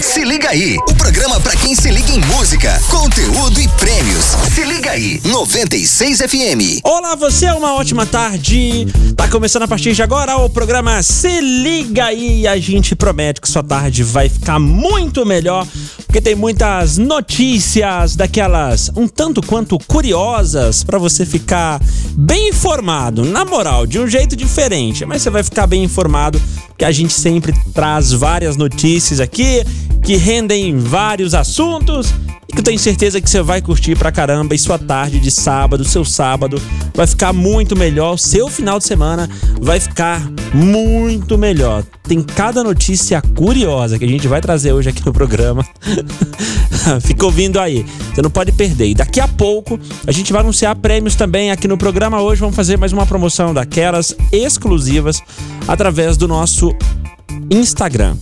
Se liga aí, o programa pra quem se liga em música, conteúdo e prêmios. Se liga aí, 96 FM. Olá, você é uma ótima tarde. Tá começando a partir de agora o programa Se Liga aí. A gente promete que sua tarde vai ficar muito melhor, porque tem muitas notícias daquelas um tanto quanto curiosas para você ficar bem informado. Na moral, de um jeito diferente, mas você vai ficar bem informado, que a gente sempre traz várias notícias aqui que rendem vários assuntos e que eu tenho certeza que você vai curtir pra caramba e sua tarde de sábado, seu sábado vai ficar muito melhor, seu final de semana vai ficar muito melhor. Tem cada notícia curiosa que a gente vai trazer hoje aqui no programa. Fica ouvindo aí, você não pode perder. E daqui a pouco a gente vai anunciar prêmios também aqui no programa. Hoje vamos fazer mais uma promoção daquelas exclusivas através do nosso Instagram.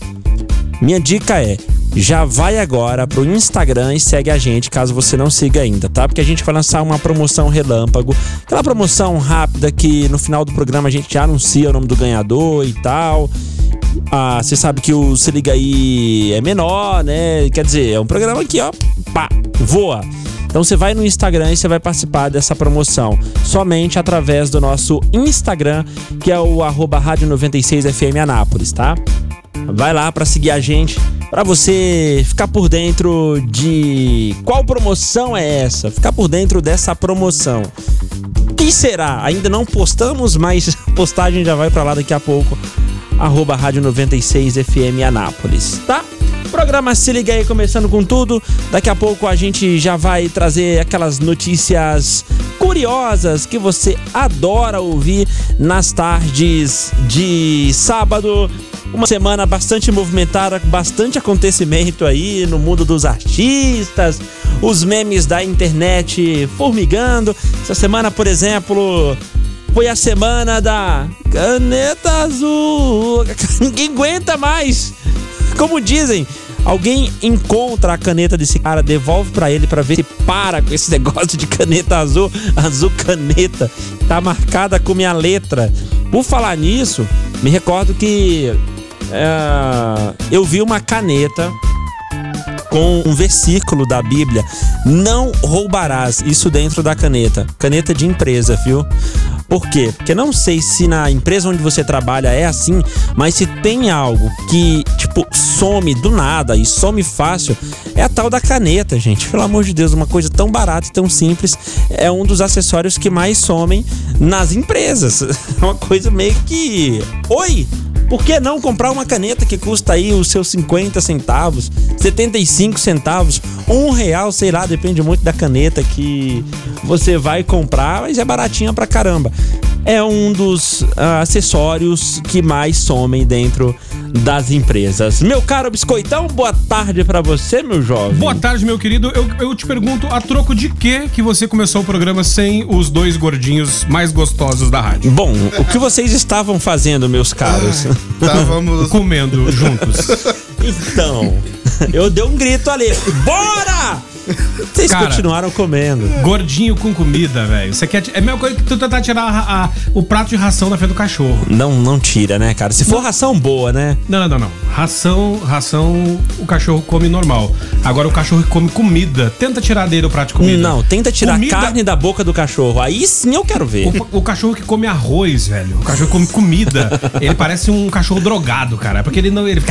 Minha dica é: já vai agora pro Instagram e segue a gente, caso você não siga ainda, tá? Porque a gente vai lançar uma promoção relâmpago, aquela promoção rápida que no final do programa a gente já anuncia o nome do ganhador e tal. Ah, você sabe que o Se Liga aí é menor, né? Quer dizer, é um programa aqui, ó, pá, voa. Então você vai no Instagram e você vai participar dessa promoção somente através do nosso Instagram, que é o arroba Rádio 96FM Anápolis, tá? Vai lá para seguir a gente, para você ficar por dentro de qual promoção é essa, ficar por dentro dessa promoção. Que será? Ainda não postamos, mas a postagem já vai para lá daqui a pouco. Arroba Rádio 96 FM Anápolis, tá? Programa Se Liga aí, começando com tudo. Daqui a pouco a gente já vai trazer aquelas notícias curiosas que você adora ouvir nas tardes de sábado. Uma semana bastante movimentada, bastante acontecimento aí no mundo dos artistas, os memes da internet formigando. Essa semana, por exemplo, foi a semana da caneta azul. Ninguém aguenta mais. Como dizem, alguém encontra a caneta desse cara, devolve para ele para ver se para com esse negócio de caneta azul, azul caneta. Tá marcada com minha letra. Por falar nisso, me recordo que é, eu vi uma caneta com um versículo da Bíblia: Não roubarás. Isso dentro da caneta. Caneta de empresa, viu? Por quê? Porque não sei se na empresa onde você trabalha é assim, mas se tem algo que, tipo, some do nada e some fácil, é a tal da caneta, gente. Pelo amor de Deus, uma coisa tão barata e tão simples é um dos acessórios que mais somem nas empresas. É uma coisa meio que. Oi! Por que não comprar uma caneta que custa aí os seus 50 centavos, 75 centavos, um real, sei lá, depende muito da caneta que você vai comprar, mas é baratinha pra caramba. É um dos uh, acessórios que mais somem dentro das empresas. Meu caro Biscoitão, boa tarde para você, meu jovem. Boa tarde, meu querido. Eu, eu te pergunto, a troco de que que você começou o programa sem os dois gordinhos mais gostosos da rádio? Bom, o que vocês estavam fazendo, meus caros? Estávamos comendo juntos. Então, eu dei um grito ali. Bora! Vocês Cara, continuaram comendo. Gordinho com comida, velho. Você quer. É a mesma coisa que tu tentar tirar a- a- o prato de ração da frente do cachorro. Não, não tira, né, cara? Se for ração boa, né? Não, não, não, não. Ração, ração, o cachorro come normal. Agora o cachorro come comida, tenta tirar dele o prato de comida. Não, tenta tirar Comida- carne da boca do cachorro. Aí sim eu quero ver. O, o cachorro que come arroz, velho. O cachorro que come comida. ele parece um cachorro drogado, cara. Porque ele não. Ele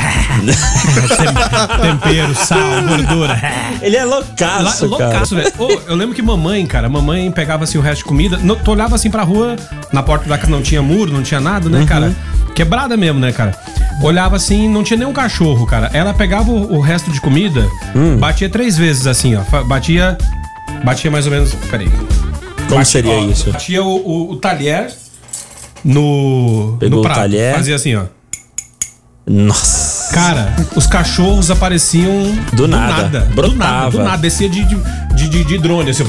Tempero, sal, gordura. Ele é Lá, loucaço, loucaço, velho. Ô, eu lembro que mamãe, cara, mamãe pegava assim o resto de comida. No, tu olhava assim pra rua, na porta da casa não tinha muro, não tinha nada, Uhum. né, cara? Quebrada mesmo, né, cara? Olhava assim, não tinha nenhum cachorro, cara. Ela pegava o, o resto de comida, Hum. batia três vezes assim, ó. Batia. Batia mais ou menos. Peraí. Como seria Ó, isso? Batia o, o- o talher no. Pegou no o prato. talher. Fazia assim, ó. Nossa. Cara, os cachorros apareciam Do nada. Do nada. Do Brotava. nada, do nada. Descia de, de, de, de drone, assim.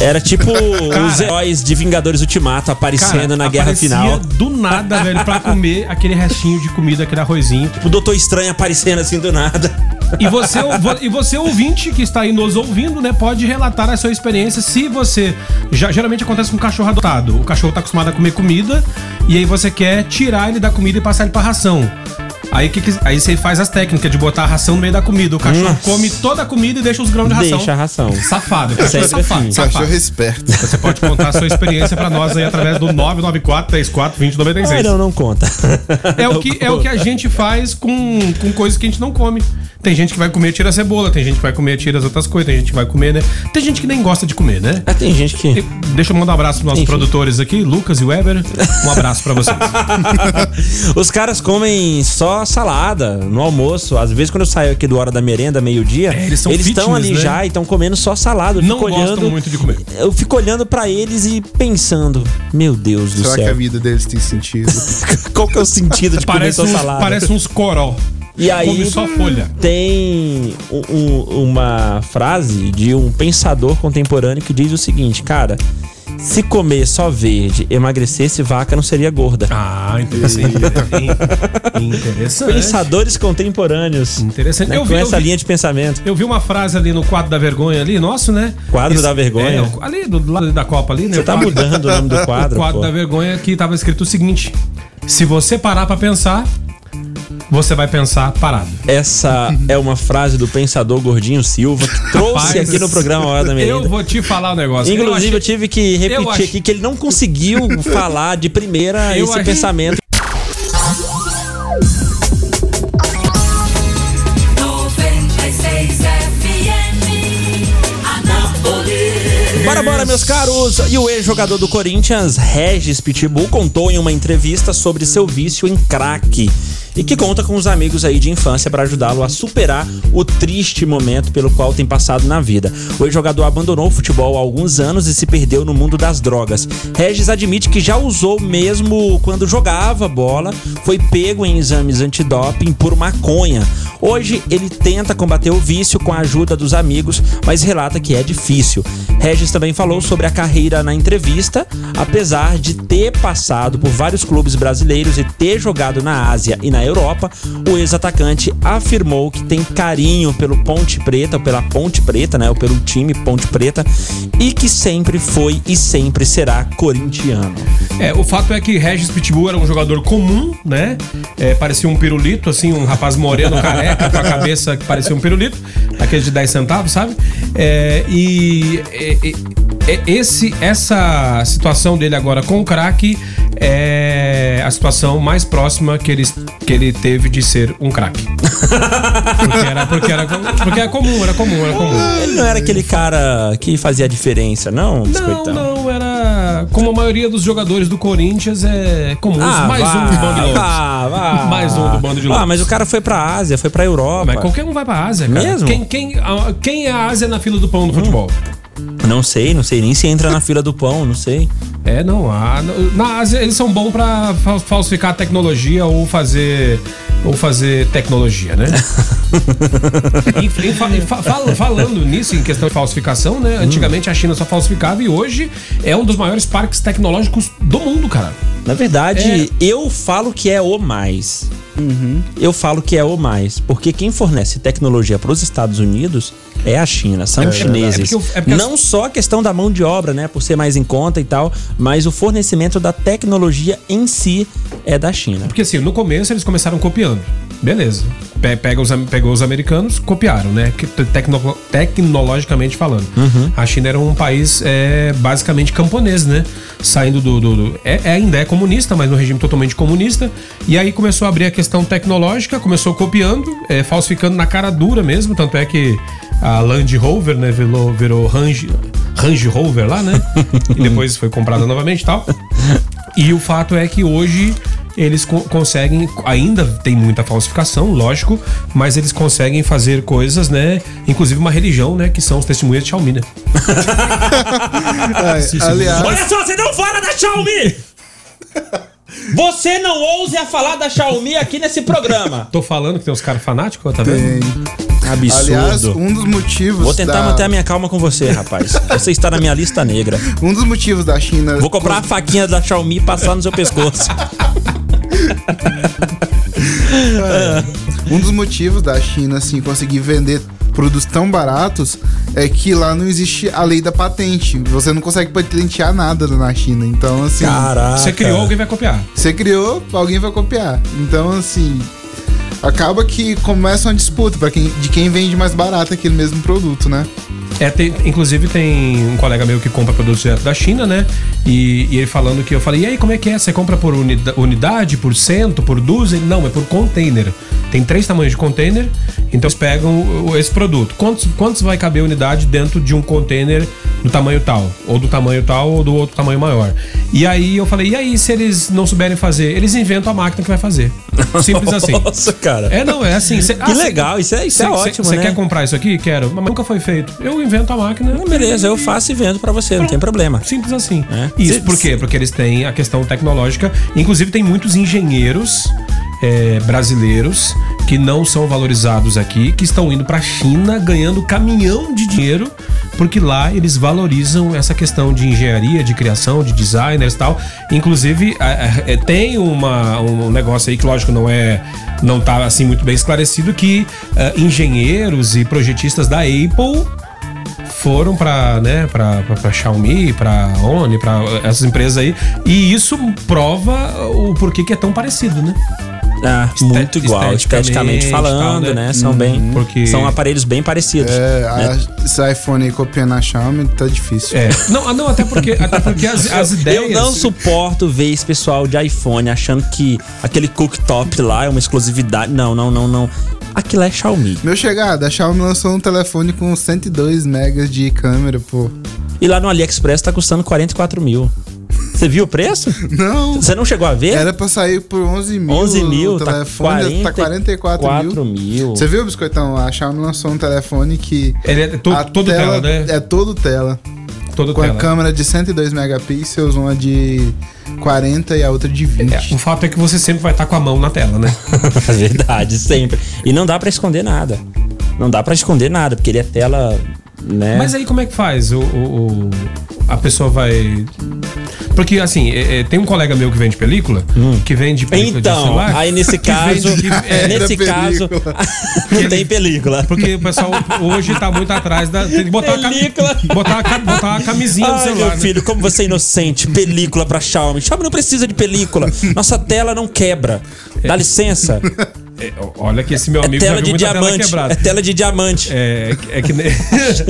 Era tipo Cara. os heróis de Vingadores Ultimato aparecendo Cara, na guerra final. do nada, velho, pra comer aquele restinho de comida, aquele arrozinho. O Doutor Estranho aparecendo assim do nada. E você, e você ouvinte que está aí nos ouvindo, né, pode relatar a sua experiência se você. Já, geralmente acontece com o cachorro adotado. O cachorro tá acostumado a comer comida e aí você quer tirar ele da comida e passar ele pra ração. Aí, que que- aí você faz as técnicas de botar a ração no meio da comida. O cachorro Nossa. come toda a comida e deixa os grãos de ração. Deixa a ração. Safado, cachorro Sempre safado, assim. safado. Cachorro esperto. Você pode contar a sua experiência pra nós aí através do 994 34 20 Ah, 96. não, não conta. É o, que, é o que a gente faz com, com coisas que a gente não come. Tem gente que vai comer tira cebola, tem gente que vai comer tira as outras coisas, tem gente que vai comer, né? Tem gente que nem gosta de comer, né? Ah, tem gente que. Deixa eu mandar um abraço pros nossos Enfim. produtores aqui, Lucas e Weber. Um abraço pra vocês. Os caras comem só salada no almoço. Às vezes, quando eu saio aqui do hora da merenda, meio-dia, É, eles são estão fitness, ali né? já e estão comendo só salada. Eu Não fico gostam olhando, muito de comer. Eu fico olhando pra eles e pensando: Meu Deus do Será que a céu. vida deles tem sentido? Qual que é o sentido de comer Parece só uns, salada? parece uns coró. E aí Come só folha. tem um- um- uma frase de um pensador contemporâneo que diz o seguinte, cara, se comer só verde, emagrecesse vaca não seria gorda. Ah, interessante. interessante. Pensadores contemporâneos. Interessante. né, Eu com vi, eu essa vi- linha de pensamento. Eu vi uma frase ali no quadro da vergonha ali, nosso, né? Quadro da vergonha? é, ali do, do lado da Copa ali, né? Você tá quadro- mudando o nome do quadro, O quadro pô. da vergonha que tava escrito o seguinte: Se você parar pra pensar, você vai pensar parado. Essa é uma frase do pensador Gordinho Silva que trouxe Rapaz, aqui no programa Hora da Eu Merenda. vou te falar um negócio. Inclusive, eu, achei- tive que repetir achei- aqui que ele não conseguiu falar de primeira Eu esse achei- pensamento. 96 FM. Anápolis. Bora, bora, meus caros! E o ex-jogador do Corinthians, Regis Pitbull, contou em uma entrevista sobre seu vício em crack e que conta com os amigos aí de infância para ajudá-lo a superar o triste momento pelo qual tem passado na vida. O ex-jogador abandonou o futebol há alguns anos e se perdeu no mundo das drogas. Regis admite que já usou mesmo quando jogava bola, foi pego em exames antidoping por maconha. Hoje ele tenta combater o vício com a ajuda dos amigos, mas relata que é difícil. Regis também falou sobre a carreira na entrevista, apesar de ter passado por vários clubes brasileiros e ter jogado na Ásia e na Europa, o ex-atacante afirmou que tem carinho pelo Ponte Preta, ou pela Ponte Preta, né, ou pelo time Ponte Preta, e que sempre foi e sempre será corintiano. É, o fato é que Regis Pitbull era um jogador comum, né? É, parecia um pirulito, assim, um rapaz moreno careca com a cabeça que parecia um pirulito, aquele de 10 centavos, sabe? É, e é, esse, essa situação dele agora com o crack é a situação mais próxima que ele, que ele teve de ser um crack. Porque era, porque, era, porque era comum, era comum, era comum. Ele não era aquele cara que fazia a diferença, não? Não, não, era. Como a maioria dos jogadores do Corinthians é comum. mais vá, um do bando de vá, vá. Mais um do bando de Ah, mas o cara foi pra Ásia, foi pra Europa. Mas qualquer um vai pra Ásia, cara. Mesmo? Quem, quem, quem é a Ásia na fila do pão do futebol? Não sei, não sei nem se entra na fila do pão, não sei. É, não. a- na Ásia eles são bons pra fa- falsificar tecnologia ou fazer. Ou fazer tecnologia, né? E- fa- fa- fal- falando nisso, em questão de falsificação, né? Antigamente a China só falsificava e hoje é um dos maiores parques tecnológicos do mundo, cara. Na verdade, É. eu falo que é o mais. Eu falo que é o mais. Porque quem fornece tecnologia para os Estados Unidos é a China, são os chineses. É porque é porque Não só a questão da mão de obra, né? Por ser mais em conta e tal, mas o fornecimento da tecnologia em si é da China. Porque assim, no começo eles começaram copiando. Beleza. Pe- Pega os, pegou os americanos, copiaram, né? Tecno- tecnologicamente falando. A China era um país é, basicamente camponês, né? Saindo do. do- do- é, é- ainda é comunista, mas no regime totalmente comunista. E aí começou a abrir a questão tecnológica, começou copiando, é, falsificando na cara dura mesmo. Tanto é que a Land Rover, né, virou, virou Range, Range Rover lá, né? e depois foi comprada novamente e tal. E o fato é que hoje eles co- conseguem, ainda tem muita falsificação, lógico, mas eles conseguem fazer coisas, né? Inclusive uma religião, né? Que são os testemunhas de Xiaomi, né? É, aliás, Olha só, você não fala da Xiaomi! Você não ouse a falar da Xiaomi aqui nesse programa. Tô falando que tem uns caras fanáticos, tá vendo? tem. Absurdo. Aliás, um dos motivos. Vou tentar da, manter a minha calma com você, rapaz. Você está na minha lista negra. Um dos motivos da China. Vou comprar a faquinha da Xiaomi e passar no seu pescoço. Um dos motivos da China, assim, conseguir vender produtos tão baratos é que lá não existe a lei da patente. Você não consegue patentear nada na China. Então, assim. Caraca. Você criou, alguém vai copiar. Você criou, alguém vai copiar. Então, assim. Acaba que começa uma disputa para quem, de quem vende mais barato aquele mesmo produto, né? É, tem- inclusive tem um colega meu que compra produtos direto da China, né? E, e ele falando que eu falei, e aí, como é que é? Você compra por unida- unidade, por cento, por dúzia? Não, é por container. Tem três tamanhos de container, então eles pegam esse produto. Quantos, quantos vai caber unidade dentro de um container do tamanho tal? Ou do tamanho tal, ou do outro tamanho maior. E aí eu falei, e aí, se eles não souberem fazer? Eles inventam a máquina que vai fazer. Simples assim. Nossa, cara. É, não, é assim. cê- Que ah, cê- legal, isso é, isso é Cê- cê- ótimo, Você né? quer comprar isso aqui? Quero. Mas nunca foi feito. Eu invento a máquina. Não, beleza, eu faço e vendo pra você, não tem problema. Simples assim. É. Isso Cê- por quê? Porque eles têm a questão tecnológica. Inclusive, tem muitos engenheiros é, brasileiros que não são valorizados aqui, que estão indo pra China ganhando caminhão de dinheiro, porque lá eles valorizam essa questão de engenharia, de criação, de designers e tal. Inclusive, a- a- é, tem uma, um negócio aí que, lógico, não é. Não tá assim muito bem esclarecido que ah, engenheiros e projetistas da Apple foram para né, pra, pra Xiaomi, pra Oni, pra essas empresas aí. E isso prova o porquê que é tão parecido, né? Ah, muito igual, esteticamente esteticamente e tal, falando, né? né? São bem. porque- São aparelhos bem parecidos. É, né? a- esse iPhone aí copiando a Xiaomi tá difícil. É. Não, ah, não até porque, até porque as, as ideias. Eu não suporto ver esse pessoal de iPhone achando que aquele cooktop lá é uma exclusividade. Não, não, não, não. Aquilo é Xiaomi. Meu chegado, a Xiaomi lançou um telefone com 102 megas de câmera, pô. E lá no AliExpress tá custando 44 mil. Você viu o preço? Não, Você não chegou a ver? era pra sair por 11 mil. 11 mil, o tá, telefone 40, tá 44 4 mil. mil. Você viu, Biscoitão? A Xiaomi lançou um telefone que. Ele é to- todo tela, né? É todo tela. Todo Com tela. a câmera de 102 megapixels, uma de 40 e a outra de 20. É, o fato é que você sempre vai estar com a mão na tela, né? É verdade, sempre. E não dá pra esconder nada. Não dá pra esconder nada, porque ele é tela, né? Mas aí como é que faz? O, o- o- a pessoa vai. Porque assim, é- é, tem um colega meu que vende película, que vende película de Então, celular. aí nesse que caso, vende- que- é, nesse caso, não tem película. Porque o pessoal hoje tá muito atrás da. Tem que botar, Película. botar, a, cam- botar a camisinha no Ai, celular. meu né? filho, como você é inocente. Película pra Xiaomi. Xiaomi não precisa de película. Nossa tela não quebra. Dá licença. É, olha que esse meu É amigo já tela viu de muita tela diamante. quebrada. É tela de diamante. É, é que nem.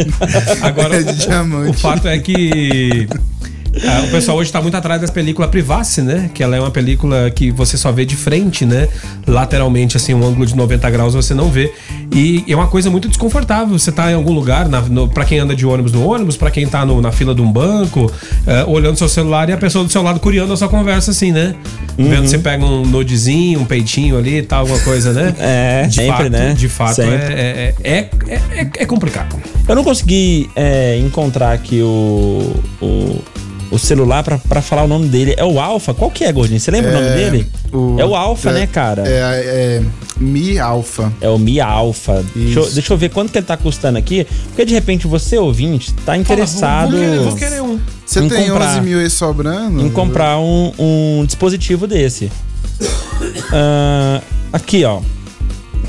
Agora, É de diamante. o fato é que. Ah, o pessoal hoje tá muito atrás das películas Privacy, né? Que ela é uma película que você só vê de frente, né? Lateralmente, assim, um ângulo de 90 graus você não vê. E é uma coisa muito desconfortável. Você tá em algum lugar, pra quem anda de ônibus no ônibus, pra quem tá no- na fila de um banco, eh, olhando seu celular e a pessoa do seu lado curiando a sua conversa, assim, né? Vendo você pega um nudezinho, um peitinho ali e tal, alguma coisa, né? É, de sempre, fato, né? De fato, é, é, é, é, é- é complicado. Eu não consegui é, encontrar aqui o, o, o celular pra, pra falar o nome dele. É o Alpha? Qual que é, Gordinho? Você lembra o nome dele? é o Alpha, é- né, cara? É, é Mi Alpha. É o Mi Alpha. Deixa eu, deixa eu ver quanto que ele tá custando aqui. Porque de repente você, ouvinte, tá interessado Fala, vou, vou, querer, um. Você Em tem comprar. 11 mil aí sobrando? em comprar um, um dispositivo desse. Ah, aqui, ó.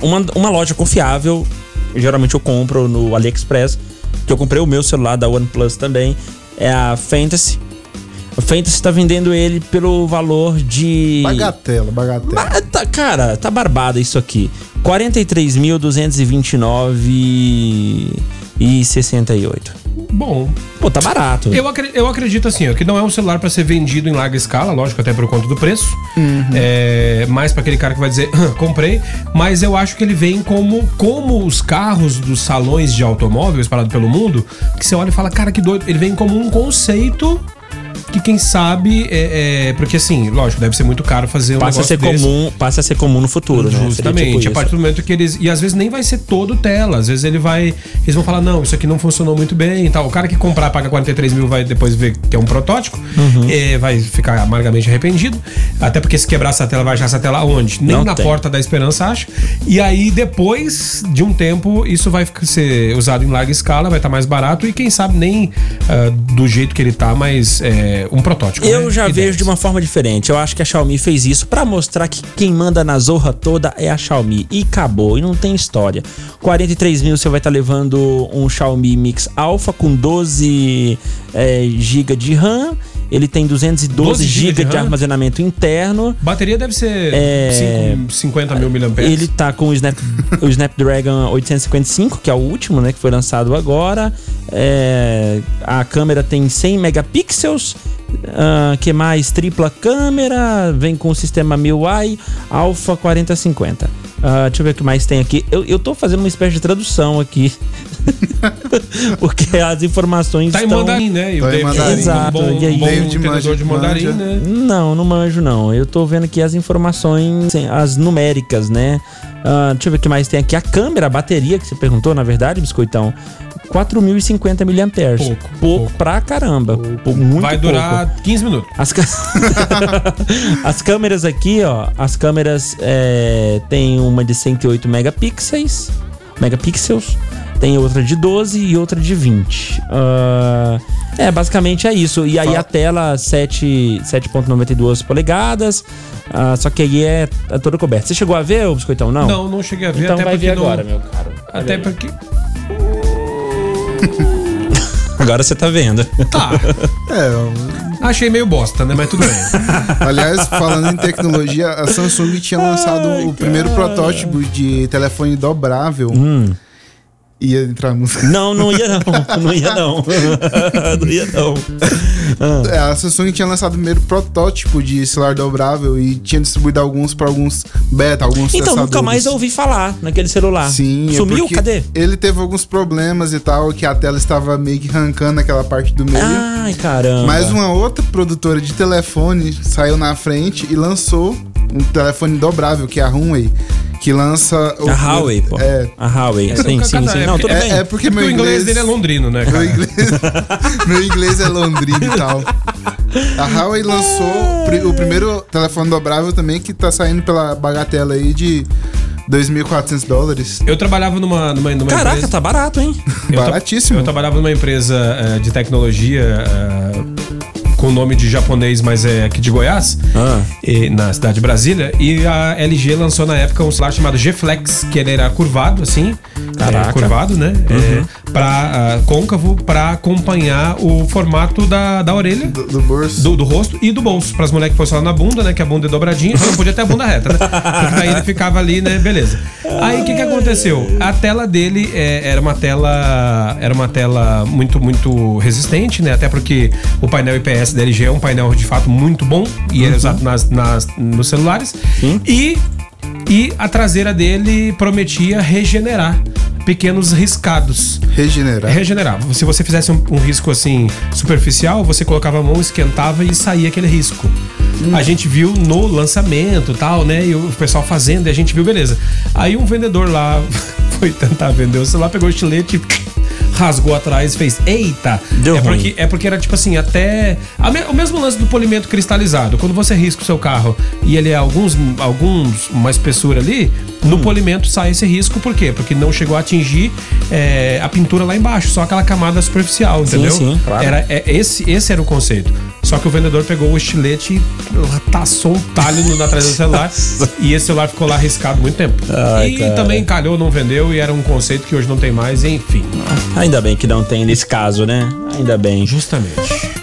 Uma, uma loja confiável. Geralmente eu compro no AliExpress. Que eu comprei o meu celular da OnePlus também. É a Fantasy. A Fantasy tá vendendo ele pelo valor de. Bagatela, bagatela. Tá, cara, tá barbado isso aqui. 43.229 e 68. Bom, Pô, tá barato. eu, acre- eu acredito assim, ó, que não é um celular pra ser vendido em larga escala, lógico, até por conta do preço. É, mais pra aquele cara que vai dizer, "Ah, comprei. Mas eu acho que ele vem como, como os carros dos salões de automóveis espalhados pelo mundo, que você olha e fala, cara, que doido. Ele vem como um conceito que quem sabe é, é- porque assim, lógico, deve ser muito caro fazer um Passa a ser desse. comum, passa a ser comum no futuro, né? Justamente, tipo a partir do momento que eles. E às vezes nem vai ser todo tela. Às vezes ele vai. Eles vão falar, não, isso aqui não funcionou muito bem e tal. O cara que comprar, paga 43 mil, vai depois ver que é um protótipo. Uhum. eh, vai ficar amargamente arrependido. Até porque se quebrar essa tela, vai achar essa tela onde? Nem Não na tem. porta da esperança acha. E aí, depois de um tempo, isso vai ser usado em larga escala, vai estar mais barato e quem sabe nem ah, do jeito que ele tá, mas é, um protótipo. Eu né? já vejo de uma forma diferente. Eu acho que a Xiaomi fez isso pra mostrar que quem manda na zorra toda é a Xiaomi. E acabou, e não tem história. 43 mil você vai estar levando um Xiaomi Mix Alpha com 12 GB de RAM Ele tem 212 12 GB de de armazenamento interno. Bateria deve ser É, cinco- 50 mil mAh. Ele tá com o, Snap, o Snapdragon 855, que é o último, né? Que foi lançado agora. É, a câmera tem 100 megapixels. Ah, que mais? Tripla câmera. Vem com o sistema MIUI Alpha 4050. Ah, deixa eu ver o que mais tem aqui. Eu, eu tô fazendo uma espécie de tradução aqui. Porque as informações Tá em estão... mandarim, né? E Tá em David mandarim. é um Exato, bom, e aí- David de mandarim, manja. né? Não, não manjo não. Eu tô vendo aqui as informações, as numéricas, né? Ah, deixa eu ver o que mais tem aqui. A câmera, a bateria que você perguntou, na verdade, Biscoitão. 4.050 mAh. Pouco, Pouco pouco. pra caramba. Pouco, muito Vai durar pouco. 15 minutos. As, ca- as câmeras aqui, ó. As câmeras é, tem uma de 108 megapixels. Megapixels. Tem outra de 12 e outra de 20. Ah, é, basicamente é isso. E aí Fala- a tela 7 7.92 polegadas. ah, só que aí é, é toda coberta. Você chegou a ver, ô Biscoitão? Não? Não, não cheguei a ver, Então até vai ver não- agora, meu caro. Até porque. Agora você tá vendo. Tá. É, Achei meio bosta, né? Mas tudo bem. aliás, falando em tecnologia, a Samsung tinha lançado o primeiro protótipo de telefone dobrável. Hum. Ia entrar a música. Não, não ia não. Não ia não. não ia não. É, a Samsung tinha lançado o primeiro protótipo de celular dobrável e tinha distribuído alguns para alguns beta, alguns Então, nunca testadores. mais eu ouvi falar naquele celular. Sim, é Sumiu? porque Cadê? Ele teve alguns problemas e tal, que a tela estava meio que arrancando aquela parte do meio. Ai, caramba. Mas uma outra produtora de telefone saiu na frente e lançou um telefone dobrável, que é a Huawei, que lança... o A Huawei, pô. É, A Huawei. sim, sim, cada- sim. é Não, porque- tudo bem. é, é porque meu o inglês dele é londrino, né, Meu cara? inglês, meu inglês é londrino e tal. A Huawei lançou o primeiro telefone dobrável também que tá saindo pela bagatela aí de 2.400 dólares. Eu trabalhava numa, numa, numa Caraca, empresa. tá barato, hein? eu tra- baratíssimo. Eu trabalhava numa empresa eh, de tecnologia eh, com nome de japonês, mas é aqui de Goiás, Ah. e- na cidade de Brasília. E a LG lançou na época um celular chamado G-Flex, que ele era curvado, assim. Caraca. é, curvado, né? É, pra, ah, côncavo, pra acompanhar o formato da, da orelha. Do, do bolso. Do, do rosto e do bolso. Para as mulheres que fossem lá na bunda, né? Que a bunda é dobradinha. Só não podia ter a bunda reta, né? Porque daí ele ficava ali, né? Beleza. Aí o que, que aconteceu? A tela dele é, era uma tela. Era uma tela muito, muito resistente, né? Até porque o painel IPS da LG é um painel de fato muito bom e é usado nas, nas, nos celulares. E, e a traseira dele prometia regenerar pequenos riscados. Regenerar. Regenerar. Se você fizesse um, um risco assim superficial, você colocava a mão, esquentava e saía aquele risco. A gente viu no lançamento tal, né? E o pessoal fazendo, e a gente viu, beleza. Aí um vendedor lá foi tentar vender o celular, pegou o estilete, rasgou atrás e fez: Eita! Deu é, ruim. porque, é porque era tipo assim, até. me- o mesmo lance do polimento cristalizado. Quando você risca o seu carro e ele é alguns, alguns uma espessura ali, no Hum. polimento sai esse risco, por quê? Porque não chegou a atingir é, a pintura lá embaixo, só aquela camada superficial, entendeu? sim, claro. Era, é, esse, esse era o conceito. Só que o vendedor pegou o estilete e taçou um talho no- na trás do celular. e esse celular ficou lá arriscado muito tempo. Ai, e cara. também calhou, não vendeu, e era um conceito que hoje não tem mais, enfim. Ainda bem que não tem nesse caso, né? Ainda bem. Justamente.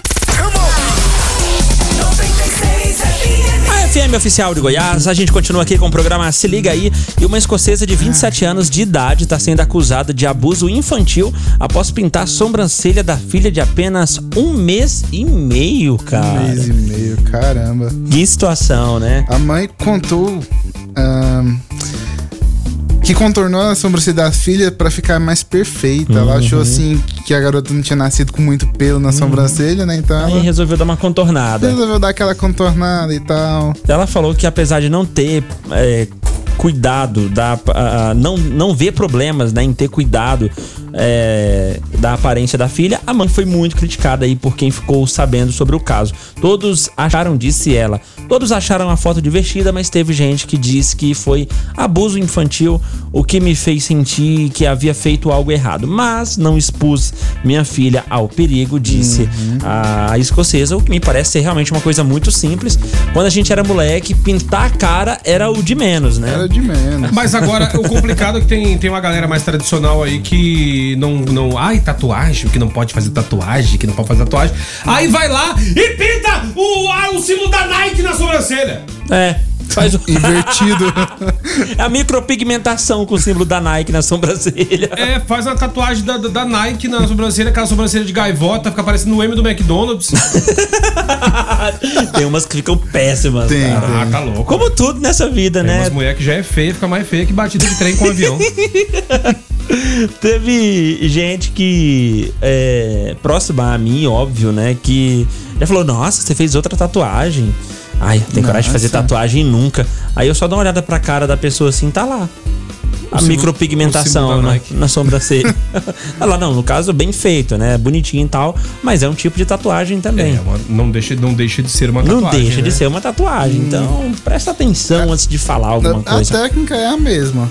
FM. Oficial de Goiás, a gente continua aqui com o programa Se Liga Aí. E uma escocesa de 27 anos de idade está sendo acusada de abuso infantil após pintar a sobrancelha da filha de apenas um mês e meio, cara. Um mês e meio, caramba. Que situação, né? A mãe contou ahn, que contornou a sobrancelha da filha pra ficar mais perfeita. Ela Uhum. achou assim que a garota não tinha nascido com muito pelo na sobrancelha, né? Então Aí ela resolveu dar uma contornada. resolveu dar aquela contornada e tal. Ela falou que apesar de não ter é, cuidado, da, a- a- não, não ver problemas né, em ter cuidado é, da aparência da filha, a mãe foi muito criticada aí por quem ficou sabendo sobre o caso. Todos acharam, disse ela, todos acharam a foto divertida, mas teve gente que disse que foi abuso infantil, o que me fez sentir que havia feito algo errado. Mas não expus minha filha ao perigo, disse a escocesa, o que me parece ser realmente uma coisa muito simples. Quando a gente era moleque, pintar a cara era o de menos, né? É de menos. Mas agora, o complicado é que tem, tem uma galera mais tradicional aí que não, não. Ai, tatuagem, que não pode fazer tatuagem, que não pode fazer tatuagem. Aí vai lá e pinta o, o símbolo da Nike na sobrancelha. É. Faz o... Invertido. a micropigmentação com o símbolo da Nike na sobrancelha. É, faz uma tatuagem da, da, Nike na sobrancelha, aquela sobrancelha de gaivota, fica parecendo o M do McDonald's. Tem umas que ficam péssimas. Tem, cara. ah, tá louco. Como tudo nessa vida, Tem né? umas mulher que já é feia, fica mais feia que batida de trem com um avião. Teve gente que é próxima a mim, óbvio, né? Que já falou: Nossa, você fez outra tatuagem. Ai, tem coragem de fazer tatuagem nunca. Aí eu só dou uma olhada pra cara da pessoa assim, tá lá. A micropigmentação na, Nike. na sobrancelha. tá lá, não, no caso, bem feito, né? Bonitinho e tal, mas é um tipo de tatuagem também. É, uma- não, deixa, não deixa de ser uma não tatuagem. deixa de né? ser uma tatuagem. Então, presta atenção antes de falar alguma A coisa. técnica é a mesma.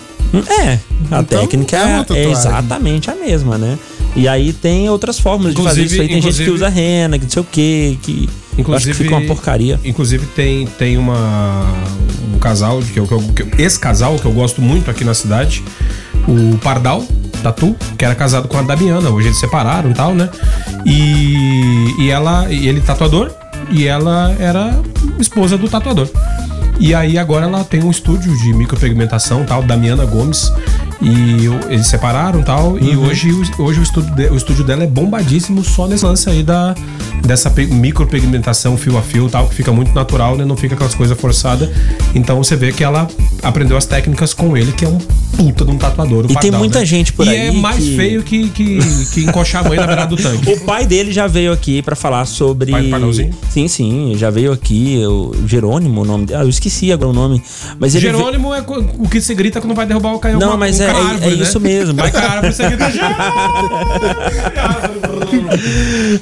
É, a Então, técnica é é, exatamente a mesma, né? E aí tem outras formas de fazer Inclusive- isso aí. Tem gente que inclusive- usa rena, que não sei o quê, que eu acho que fica uma porcaria. Inclusive tem, tem uma, um casal, que eu, que eu- que eu- esse casal que eu gosto muito aqui na cidade, o Pardal, Tatu, que era casado com a Damiana. Hoje eles separaram e tal, né? E, e ela, e ele tatuador, e ela era esposa do tatuador. E aí agora ela tem um estúdio de micropigmentação, tal, Damiana Gomes. E eles separaram tal. E Uhum. hoje, o- hoje o, estúdio de- o estúdio dela é bombadíssimo só nesse lance aí da, dessa micropigmentação fio a fio tal, que fica muito natural, né? Não fica aquelas coisas forçadas. Então você vê que ela aprendeu as técnicas com ele, que é um puta de um tatuador. o E tem muita né? gente por e aí é mais que- feio que, que, que encoxar a mãe na beirada do tanque. O pai dele já veio aqui pra falar sobre. Pai do Pardalzinho? Sim, sim, já veio aqui. O Jerônimo, o nome dele. Ah, eu esqueci agora o nome. Mas ele. ve- Jerônimo é co- o que você grita quando vai derrubar o canhão. Não, uma- mas é- é- árvore, é isso né? mesmo. Vai com a árvore, você grita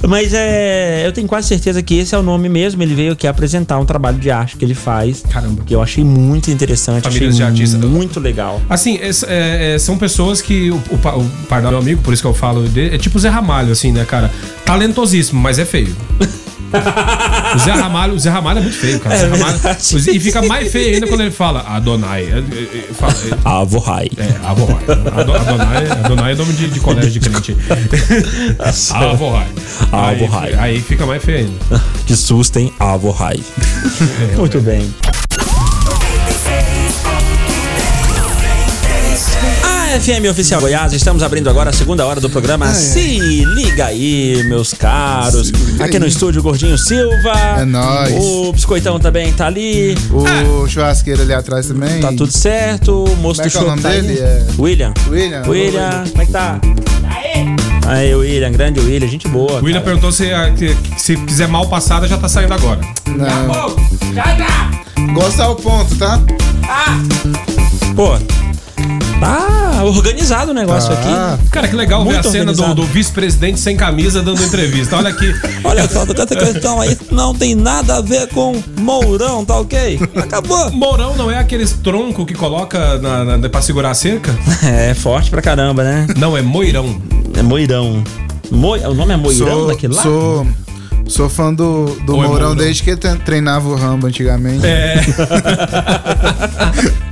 Mas é. Eu tenho quase certeza que esse é o nome mesmo. Ele veio aqui apresentar um trabalho de arte que ele faz. Caramba. Que eu achei muito interessante. Famílias achei de artistas. Muito legal. Assim, é, é, são pessoas que o, o, o meu amigo, por isso que eu falo dele. É tipo o Zé Ramalho, assim, né, cara? Talentosíssimo, mas é feio. O Zé Ramalho, o Zé Ramalho é muito feio, cara. É Ramalho- e fica mais feio ainda quando ele fala Adonai. É, é, é, é, Avohai. É, Avohai. Ado- Adonai, Adonai é nome de, de colégio de crente. Avohai. Aí, Avohai. aí fica mais feio ainda. Que susto, hein? Avohai. Muito bem. FM Oficial Goiás, estamos abrindo agora a segunda hora do programa Se Liga Aí, meus caros. Aqui no estúdio, Gordinho Silva. É nóis. O Biscoitão também tá ali. O churrasqueiro ali atrás também. Tá tudo certo. O moço Como é do que é o nome tá dele? É- William. William. William, como é que tá? Aí, William, grande William, gente boa. O William cara. perguntou se, ah, se quiser mal passada já tá saindo agora. Não. Gosta ao ponto, tá? Pô, tá organizado o negócio Ah, aqui. Cara, que legal ver a Muito cena do, do vice-presidente sem camisa dando entrevista. Olha aqui. Olha só, essa questão aí não tem nada a ver com Mourão, tá ok? Acabou. Mourão não é aqueles troncos que coloca na, na, pra segurar a cerca? É forte pra caramba, né? Não, é moirão. É Moirão. Moi... O nome é Moirão sou, daquele lá? sou, sou fã do, do Oi, Mourão desde que treinava o Rambo antigamente. É.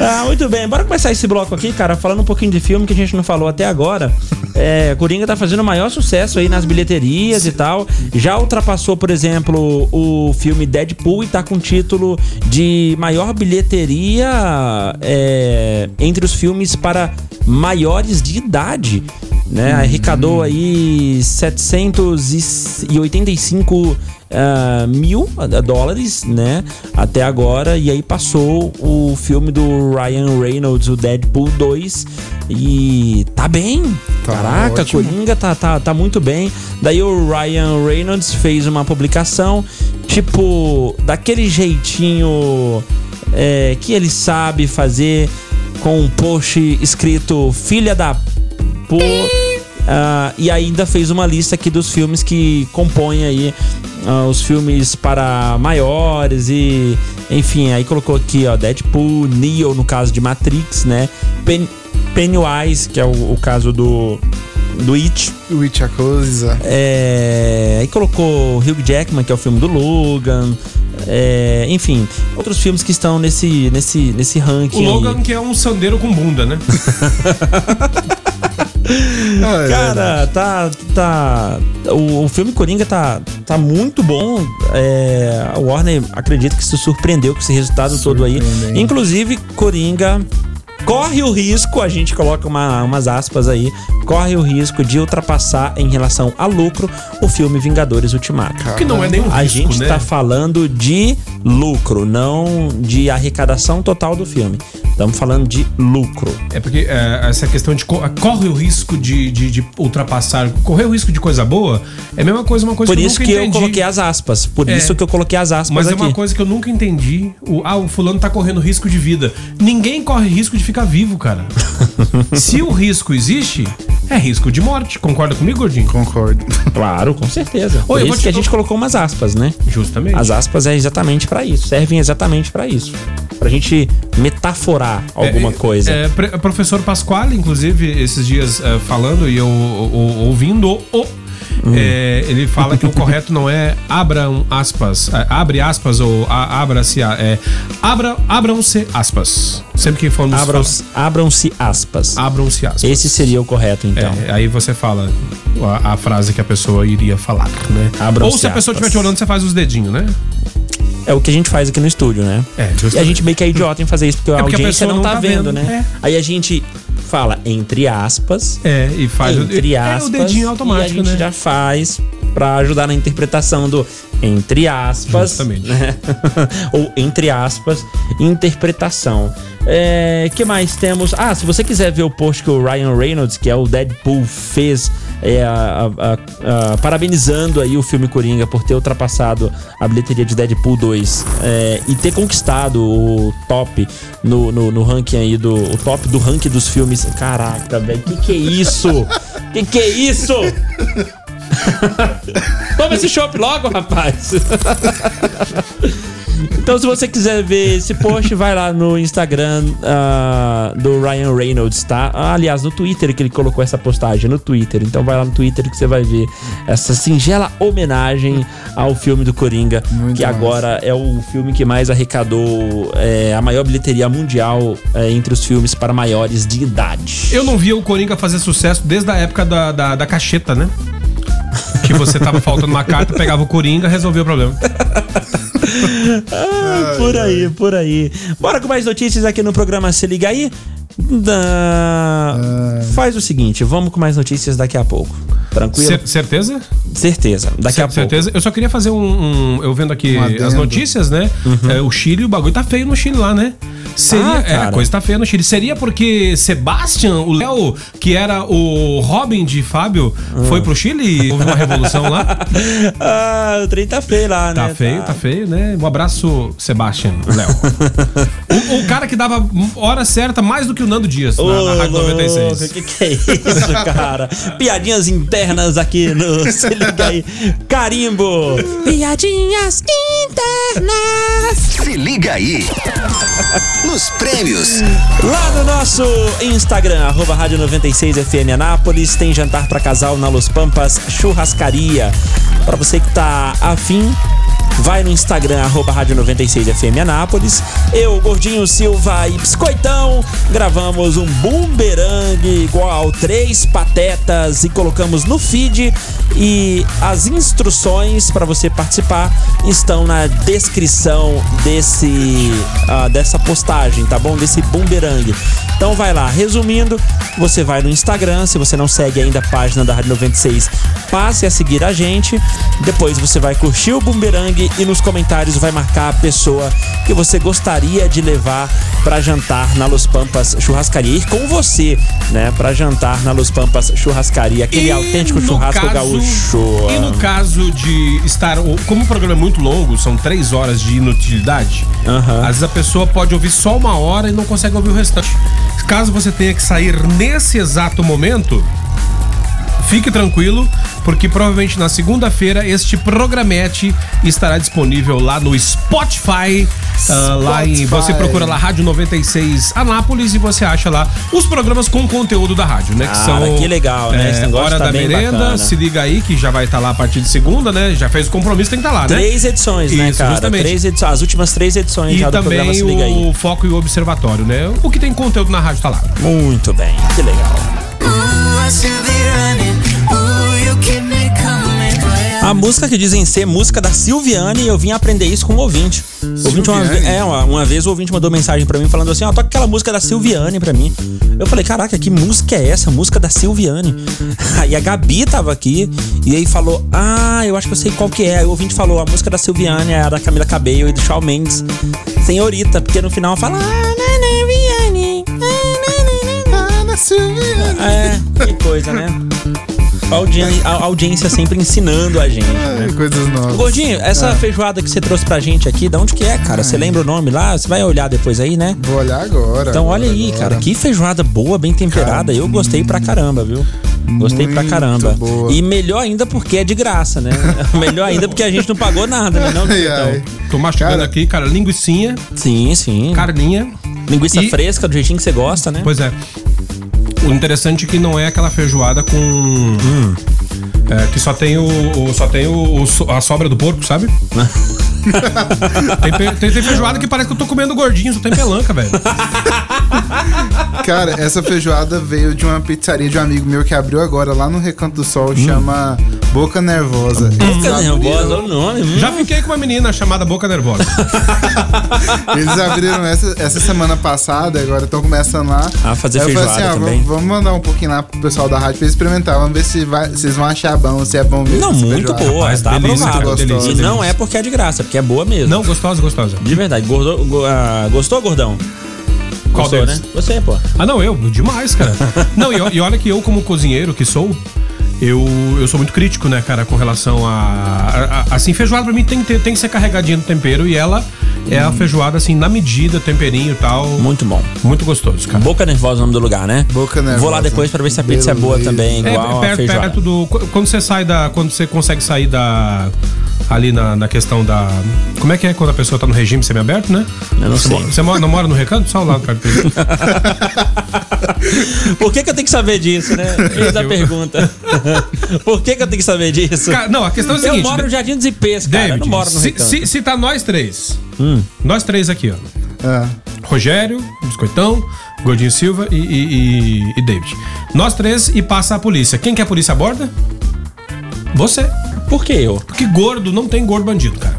Ah, muito bem. Bora começar esse bloco aqui, cara, falando um pouquinho de filme que a gente não falou até agora. É, Coringa tá fazendo o maior sucesso aí nas bilheterias e tal. Já ultrapassou, por exemplo, o filme Deadpool e tá com o título de maior bilheteria é, entre os filmes para maiores de idade. Né? Arrecadou aí 785 ah, mil dólares, né? Até agora. E aí passou o filme do Ryan Reynolds, o Deadpool 2. E tá bem. Tá Caraca, ótimo. Coringa tá, tá, tá muito bem. Daí o Ryan Reynolds fez uma publicação, tipo, daquele jeitinho é, que ele sabe fazer, com um post escrito Filha da Ah, e ainda fez uma lista aqui dos filmes que compõem aí ah, os filmes para maiores e enfim, aí colocou aqui ó Deadpool, Neo no caso de Matrix, né? Pen- Pennywise, que é o, o caso do do It. Witch a coisa. É, aí colocou Hugh Jackman, que é o filme do Logan. É, enfim, outros filmes que estão nesse, nesse, nesse O ranking. aí. Logan, que é um sandeiro com bunda, né? É. Cara, tá. tá o, o filme Coringa tá, tá muito bom. É, a Warner acredita que se surpreendeu com esse resultado todo aí. Inclusive, Coringa corre o risco, a gente coloca uma- umas aspas aí, corre o risco de ultrapassar em relação a lucro o filme Vingadores Ultimato. Que não é nem um A risco, gente né? tá falando de lucro, não de arrecadação total do filme. Estamos falando de lucro. É porque é, essa questão de co- corre o risco de, de, de ultrapassar, correr o risco de coisa boa, é a mesma coisa, uma coisa Por que eu isso nunca que eu entendi. coloquei as aspas. Por É. isso que eu coloquei as aspas Mas é aqui. uma coisa que eu nunca entendi. O, ah, o fulano tá correndo risco de vida. Ninguém corre risco de ficar vivo, cara. Se o risco existe, é risco de morte. Concorda comigo, Gordinho? Concordo. Claro, com certeza. Por Oi, eu isso te que a gente colocou umas aspas, né? Justamente. As aspas é exatamente pra isso, servem exatamente pra isso. Pra gente metaforar alguma É, coisa. É, professor Pasquale, inclusive, esses dias é, falando e eu o- ouvindo o. Hum. é, ele fala que o correto não é abram aspas, é, abre aspas ou a- abra-se, a- é, abra, abram-se aspas. Sempre que formos Abram- Abram-se aspas. abram-se aspas. Esse seria o correto, então. É, aí você fala a, a frase que a pessoa iria falar, né? Abram-se Ou se a pessoa estiver te olhando, você faz os dedinhos, né? É o que a gente faz aqui no estúdio, né? É, E a justamente. gente meio que é idiota em fazer isso, porque a É a audiência pessoa não não tá, tá vendo, vendo, né? é. Aí a gente fala entre aspas, É, e faz entre o, aspas. é o dedinho automático, e a gente né? já faz pra ajudar na interpretação do entre aspas. Justamente. né? Ou entre aspas, interpretação. É, que mais temos? Ah, se você quiser ver o post que o Ryan Reynolds, que é o Deadpool, fez é, a- a- a- parabenizando aí o filme Coringa por ter ultrapassado a bilheteria de Deadpool 2 é, e ter conquistado o top no, no, no ranking aí do o top do ranking dos filmes. Caraca, velho, que que é isso? Que que é isso? Toma esse chopp logo, rapaz. Então, se você quiser ver esse post, vai lá no Instagram ah, do Ryan Reynolds, tá? Ah, aliás, no Twitter que ele colocou essa postagem, no Twitter. Então, vai lá no Twitter que você vai ver essa singela homenagem ao filme do Coringa, Muito que massa. agora é o filme que mais arrecadou é, a maior bilheteria mundial é, entre os filmes para maiores de idade. Eu não via o Coringa fazer sucesso desde a época da, da, da cacheta, né? Que você tava faltando uma carta, pegava o Coringa, resolvia o problema. Ah, por aí, por aí. Bora com mais notícias aqui no programa Se Liga Aí. Da- Faz o seguinte, vamos com mais notícias daqui a pouco. Tranquilo? Cer- certeza? Certeza. Daqui a Cer- certeza? Eu só queria fazer um. um- eu vendo aqui Um as notícias, né? É, o Chile, o bagulho tá feio no Chile lá, né? Seria, Uhum. Ah, é, a coisa tá feia no Chile. Seria porque Sebastian, o Léo, que era o Robin de Fábio, Hum. foi pro Chile e houve uma revolução lá? pouco. Ah, o trem tá feio lá, né? Tá feio, tá feio, né? Um abraço, Sebastian, Léo. o, o cara que dava hora certa mais do que o Nando Dias Ô, na, na Rádio louco, 96. que que é isso, cara? Piadinhas internas aqui no Se Liga Aí. Carimbo. Piadinhas internas. Se liga aí. Nos prêmios. Lá no nosso Instagram, arroba Rádio 96FM Anápolis, tem jantar pra casal na Los Pampas Churrascaria. Pra você que tá afim, vai no Instagram, arroba Rádio 96FM Anápolis. Eu, Gordinho Silva e Biscoitão, gravamos um bumerangue igual três patetas e colocamos no feed. E as instruções para você participar estão na descrição desse ah, dessa postagem, tá bom? Desse bumerangue. Então vai lá. Resumindo, você vai no Instagram, se você não segue ainda a página da Rádio 96, passe a seguir a gente. Depois você vai curtir o bumerangue e nos comentários vai marcar a pessoa que você gostaria de levar para jantar na Los Pampas Churrascaria. Ir com você, né? Para jantar na Los Pampas Churrascaria, aquele E autêntico churrasco caso- gaúcho. E no caso de estar. Como o programa é muito longo, são três horas de inutilidade, às vezes a pessoa pode ouvir só uma hora e não consegue ouvir o restante. Caso você tenha que sair nesse exato momento. Fique tranquilo, porque provavelmente na segunda-feira este programete estará disponível lá no Spotify Ah, lá em. Você procura lá Rádio 96 Anápolis e você acha lá os programas com conteúdo da rádio, né? Que Cara, são. que legal, né? Esse É, Hora tá da merenda, bacana. se liga aí, que já vai estar lá a partir de segunda, né? Já fez o compromisso, tem que estar lá, né? Três edições, né, Isso, cara? justamente. Três edições, as últimas três edições E já do programa também Se Liga aí. o foco e o observatório, né? O que tem conteúdo na rádio tá lá. Muito bem, que legal. A música que dizem ser música da Silviane, eu vim aprender isso com o ouvinte. Ouvinte uma, é, uma, uma vez o ouvinte mandou mensagem pra mim falando assim: ó, toca aquela música da Silviane pra mim. Eu falei: caraca, que música é essa? Música da Silviane. Aí a Gabi tava aqui e aí falou: ah, eu acho que eu sei qual que é. Aí o ouvinte falou: a música da Silviane é a da Camila Cabello e do Shawn Mendes. Senhorita, porque no final fala: ah, na, Viane, É, que coisa, né? A audi- a audiência sempre ensinando a gente, né? Ai, Coisas novas. Gordinho, essa feijoada que você trouxe pra gente aqui, de onde que é, cara? Você lembra o nome lá? Você vai olhar depois aí, né? Vou olhar agora. Então olha agora, aí, agora. cara, que feijoada boa, bem temperada. Eu gostei pra caramba, viu? Gostei pra Muito caramba. boa. E melhor ainda porque é de graça, né? melhor ainda porque a gente não pagou nada, né? Não, Ai, ai. então. Tô mastigando Cara. aqui, cara, linguicinha, Sim, sim. carninha. Linguiça e- fresca, do jeitinho que você gosta, né? Pois é. O interessante é que não é aquela feijoada com. Hum. é, que só tem o, o- só tem o, o a sobra do porco, sabe? tem, tem- tem feijoada que parece que eu tô comendo gordinho, só tem pelanca, velho. Cara, essa feijoada veio de uma pizzaria de um amigo meu que abriu agora lá no Recanto do Sol, Hum. chama Boca Nervosa. Boca Eles nervosa, abriram- o nome. hum. Já fiquei com uma menina chamada Boca Nervosa. Eles abriram essa, essa semana passada, agora estão começando lá. Ah, fazer Aí eu falei feijoada ah, também. Vamos, vamos mandar um pouquinho lá pro pessoal da rádio pra eles experimentar. Vamos ver se, vai, eles vão achar bom, se é bom mesmo. Não, muito feijoada. boa, Rapaz, tá delícia, aprovado. delícia, e delícia. não é porque é de graça, porque é boa mesmo. Não, gostosa, gostosa. De verdade. Gordo, go- ah, gostou, gordão? Qual Gostou, deles? né? Você, pô. Ah, não, eu, demais, cara. não, e, e olha que eu, como cozinheiro que sou, eu, eu sou muito crítico, né, cara, com relação a. a- a- assim, feijoada pra mim tem que, ter- tem que ser carregadinha no tempero e ela é a feijoada, assim, na medida, temperinho e tal. Muito bom. Muito gostoso, cara. Boca Nervosa é o nome do lugar, né? Boca Vou lá Nervosa. depois pra ver se a pizza é boa Beleza. também, É, igual a perto, feijoada. perto do. Quando você sai da. Quando você consegue sair da. Ali na, na questão da. Como é que é quando a pessoa tá no regime semiaberto, né? Eu não você sei. Mora, você mora- não mora no recanto? Só lá perto dele. Por que, que eu tenho que saber disso, né? Eis a pergunta. Por que, que eu tenho que saber disso? Cara, não, a questão é a eu seguinte. moro no Jardim dos Ipês, cara. eu David, não moro no se, Recanto. se, se tá nós três. Hum. Nós três aqui, ó. Ah, Rogério, Biscoitão, Gordinho Silva e, e, e- e David. Nós três e passa a polícia. Quem que a polícia aborda? Você. Por que eu? Porque gordo não tem gordo bandido, cara.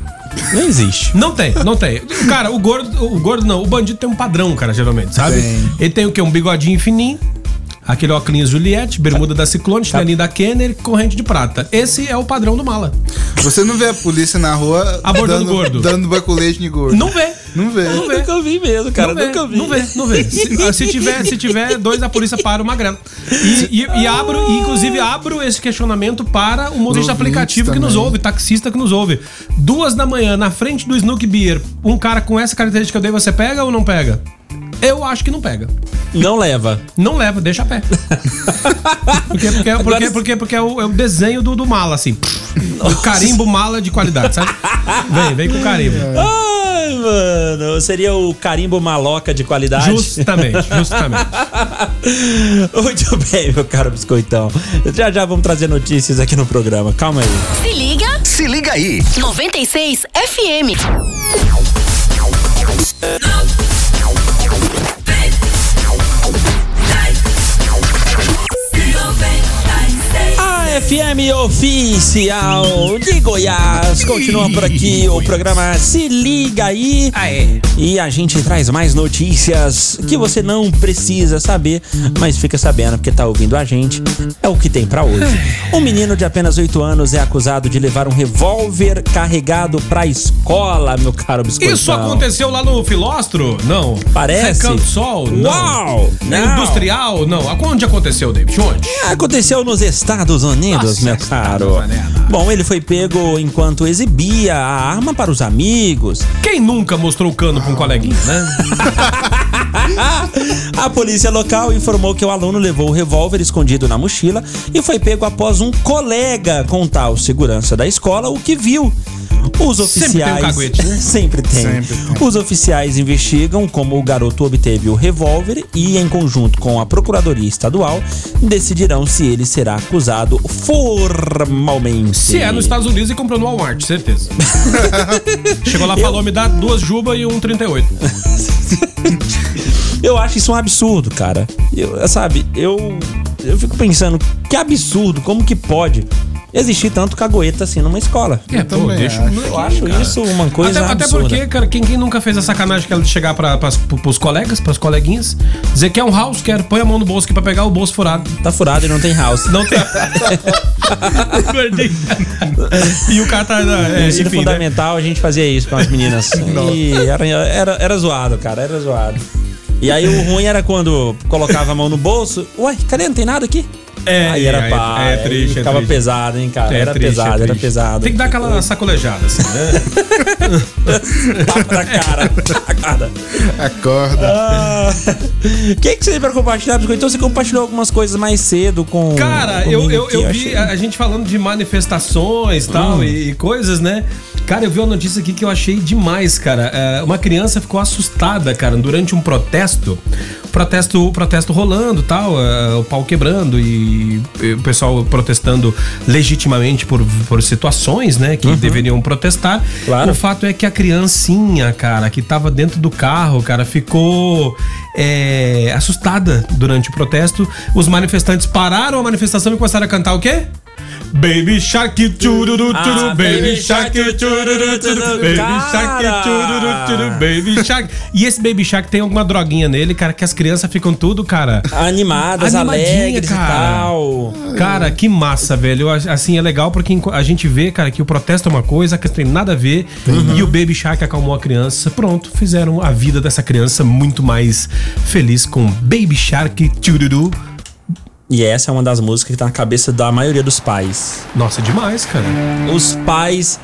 Não existe. Não tem, não tem. Cara, o gordo, o gordo não, o bandido tem um padrão, cara, geralmente, sabe? Tem. Ele tem o quê? Um bigodinho fininho, aquele óculos Juliette, bermuda da Ciclone, chinelinho da Kenner, corrente de prata. Esse é o padrão do mala. você não vê a polícia na rua Abordando dando, gordo. dando baculete de gordo. Não vê. Não vê. Não vê. Nunca vi mesmo, cara. não vê, nunca vi. Não vê, não vê. Se, se tiver, se tiver dois, a polícia para o magrelo. E, e, e abro, e inclusive abro esse questionamento para o motorista aplicativo que nos também. ouve, taxista que nos ouve. Duas da manhã, na frente do Snook Beer, um cara com essa característica daí, você pega ou não pega? Eu acho que não pega. Não leva. Não leva, deixa a pé. Porque, porque, Agora- porque, porque, porque é, o, é o desenho do, do mala, assim. O carimbo mala de qualidade, sabe? Vem, vem com carimbo. Ai, mano. Seria o carimbo maloca de qualidade. Justamente, justamente. Muito bem, meu caro biscoitão. Já já vamos trazer notícias aqui no programa. Calma aí. Se liga, Se liga aí. 96 FM. FM Oficial de Goiás continua por aqui o programa Se Liga Aí. E a gente traz mais notícias que você não precisa saber, mas fica sabendo porque tá ouvindo a gente. É o que tem pra hoje. Um menino de apenas 8 anos é acusado de levar um revólver carregado pra escola, meu caro biscoitão. Isso aconteceu lá no Filóstro? Não. Parece. Recanto Sol? Não. Uau! É Não. Industrial? Não. Onde aconteceu, David? Onde? Aconteceu nos Estados Unidos, Nossa, meu Estados caro. Unidos. Bom, ele foi pego enquanto exibia a arma para os amigos. Quem nunca mostrou o cano pra um coleguinha, né? A polícia local informou que o aluno levou o revólver escondido na mochila e foi pego após um colega contar ao segurança da escola o que viu. Os Sempre tem um oficiais. caguete, né? Sempre tem. Sempre tem. Os oficiais investigam como o garoto obteve o revólver e, em conjunto com a Procuradoria Estadual, decidirão se ele será acusado formalmente. Se é nos Estados Unidos e comprou no Walmart, certeza. Chegou lá, falou, me dá duas Juba e um 38. Eu acho isso um absurdo, cara. Eu, sabe, eu, eu fico pensando, que absurdo, como que pode existir tanto cagoeta assim numa escola? É, pô, também deixa acho. Eu acho isso uma coisa até, até porque, cara, quem, quem nunca fez a sacanagem que ela de chegar pra, pras, pro- pros colegas, pras coleguinhas, dizer que é um house, quero, põe a mão no bolso aqui pra pegar o bolso furado. Tá furado e não tem house. Não tem. E o cara tá. No É, ensino enfim, né? fundamental a gente fazia isso com as meninas. e era, era, era zoado, cara, era zoado. E aí o ruim era quando colocava a mão no bolso. Ué, cadê? Não tem nada aqui? É, aí era é, pá, é triste, é ficava triste. pesado, hein, cara. É era triste, pesado, é era pesado. Tem que dar aquela sacolejada, assim, né? tapa na cara. na cara. Acorda. Ah, O que, que você tem pra compartilhar? Biscoito? Então você compartilhou algumas coisas mais cedo com. Cara, eu, comigo eu, aqui, eu achei- vi a, a gente falando de manifestações e tal e, e coisas, né? Cara, eu vi uma notícia aqui que eu achei demais, cara. É, uma criança ficou assustada, cara, durante um protesto. Protesto, protesto rolando tal, é, o pau quebrando e, o pessoal protestando legitimamente por, por situações, né? Que deveriam protestar. Claro. O fato é que a criancinha, cara, que tava dentro do carro, cara, ficou é, assustada durante o protesto. Os manifestantes pararam a manifestação e começaram a cantar o quê? Baby Shark tururu Ah, turu, Baby Shark Baby Shark Baby Shark. E esse Baby Shark tem alguma droguinha nele, cara, que as crianças ficam tudo, cara. Animadas, alegres cara. e tal. Cara, que massa, velho. Assim, é legal porque a gente vê, cara, que o protesto é uma coisa, que não tem nada a ver. E o Baby Shark acalmou a criança. Pronto, fizeram a vida dessa criança muito mais feliz com Baby Shark Tururu. E essa é uma das músicas que tá na cabeça da maioria dos pais. Nossa, demais, cara. Os pais